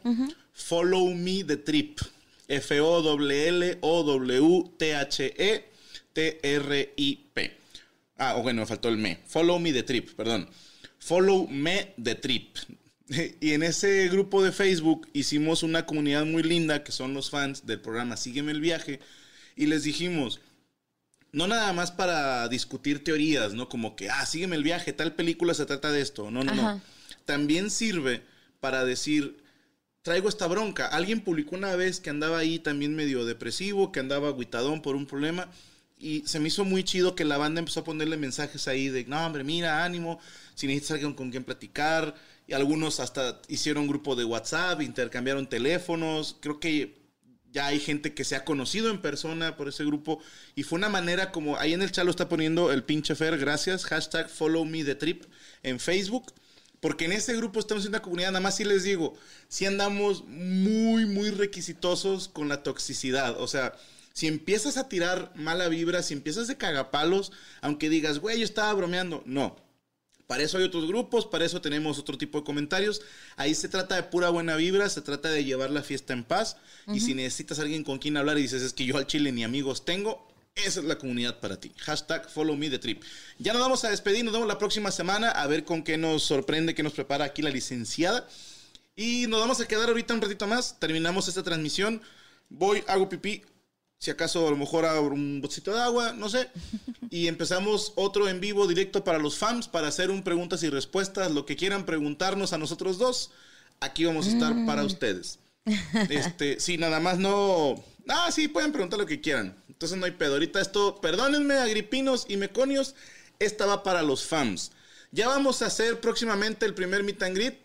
Follow Me the Trip. F-O-W-L-O-W-T-H-E-T-R-I-P. Ah, o bueno, me faltó el me. Follow Me the Trip, perdón. Follow Me the Trip. Y en ese grupo de Facebook hicimos una comunidad muy linda que son los fans del programa Sígueme el viaje y les dijimos, no nada más para discutir teorías, ¿no? Como que, ah, sígueme el viaje, tal película se trata de esto. No, no, Ajá. no. También sirve para decir, traigo esta bronca. Alguien publicó una vez que andaba ahí también medio depresivo, que andaba aguitadón por un problema. Y se me hizo muy chido que la banda empezó a ponerle mensajes ahí de, no, hombre, mira, ánimo, si necesitas alguien con quien platicar. Y algunos hasta hicieron grupo de WhatsApp, intercambiaron teléfonos. Creo que ya hay gente que se ha conocido en persona por ese grupo. Y fue una manera como, ahí en el chat lo está poniendo el pinche Fer, gracias, hashtag follow me the trip en Facebook. Porque en ese grupo estamos en una comunidad, nada más si les digo, si andamos muy, muy requisitosos con la toxicidad. O sea, si empiezas a tirar mala vibra, si empiezas de cagapalos, aunque digas, güey, yo estaba bromeando, no. Para eso hay otros grupos, para eso tenemos otro tipo de comentarios. Ahí se trata de pura buena vibra, se trata de llevar la fiesta en paz. Y si necesitas alguien con quien hablar y dices, es que yo al chile ni amigos tengo, esa es la comunidad para ti. Hashtag follow me the trip. Ya nos vamos a despedir, nos vemos la próxima semana a ver con qué nos sorprende, qué nos prepara aquí la licenciada. Y nos vamos a quedar ahorita un ratito más. Terminamos esta transmisión. Voy, hago pipí. Si acaso a lo mejor abro un botecito de agua, no sé. Y empezamos otro en vivo directo para los fans, para hacer un preguntas y respuestas. Lo que quieran preguntarnos a nosotros dos, aquí vamos a estar para ustedes. Este, sí, nada más no. Ah, sí, pueden preguntar lo que quieran. Entonces no hay pedo. Ahorita esto, perdónenme, agripinos y meconios, esta va para los fans. Ya vamos a hacer próximamente el primer meet and greet.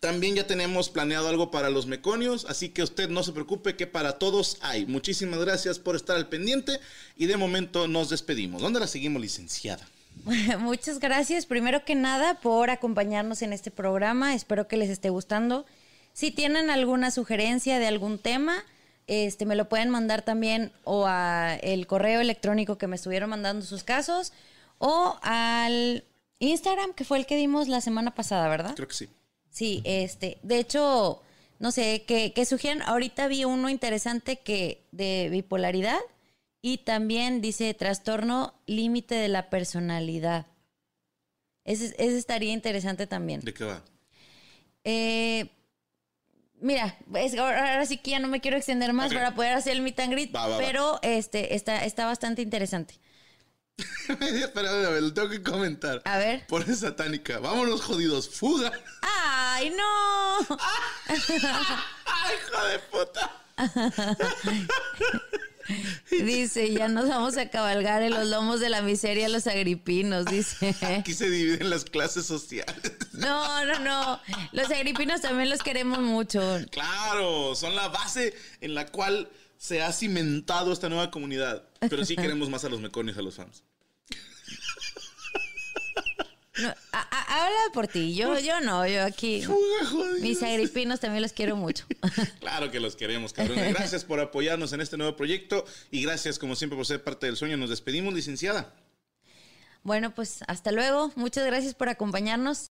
También ya tenemos planeado algo para los meconios, así que usted no se preocupe que para todos hay. Muchísimas gracias por estar al pendiente y de momento nos despedimos. ¿Dónde la seguimos, licenciada? Muchas gracias, primero que nada, por acompañarnos en este programa. Espero que les esté gustando. Si tienen alguna sugerencia de algún tema, este, me lo pueden mandar también o a el correo electrónico que me estuvieron mandando sus casos o al Instagram, que fue el que dimos la semana pasada, ¿verdad? Creo que sí. Sí, este, de hecho, no sé, que, que sugieren, ahorita vi uno interesante que de bipolaridad, Y también dice trastorno límite de la personalidad. Ese, ese estaría interesante también. ¿De qué va? Eh, mira, es- ahora ahora sí que ya no me quiero extender más para poder hacer el meet and greet, Va, va, va. pero este está, está bastante interesante. Espera, lo tengo que comentar. A ver. Por satánica. Vámonos, jodidos. Fuga. ¡Ay, no! ¡Ay, hijo de puta! Dice, ya nos vamos a cabalgar en los lomos de la miseria los agripinos, dice. Aquí se dividen las clases sociales. No, no, no. Los agripinos también los queremos mucho. Claro, son la base en la cual se ha cimentado esta nueva comunidad. Pero sí queremos más a los meconios, a los fans. No, a- a- habla por ti, yo, yo no, yo aquí. Mis agripinos también los quiero mucho. Claro que los queremos, cabrones. Gracias por apoyarnos en este nuevo proyecto y gracias, como siempre, por ser parte del sueño. Nos despedimos, licenciada. Bueno, pues hasta luego. Muchas gracias por acompañarnos.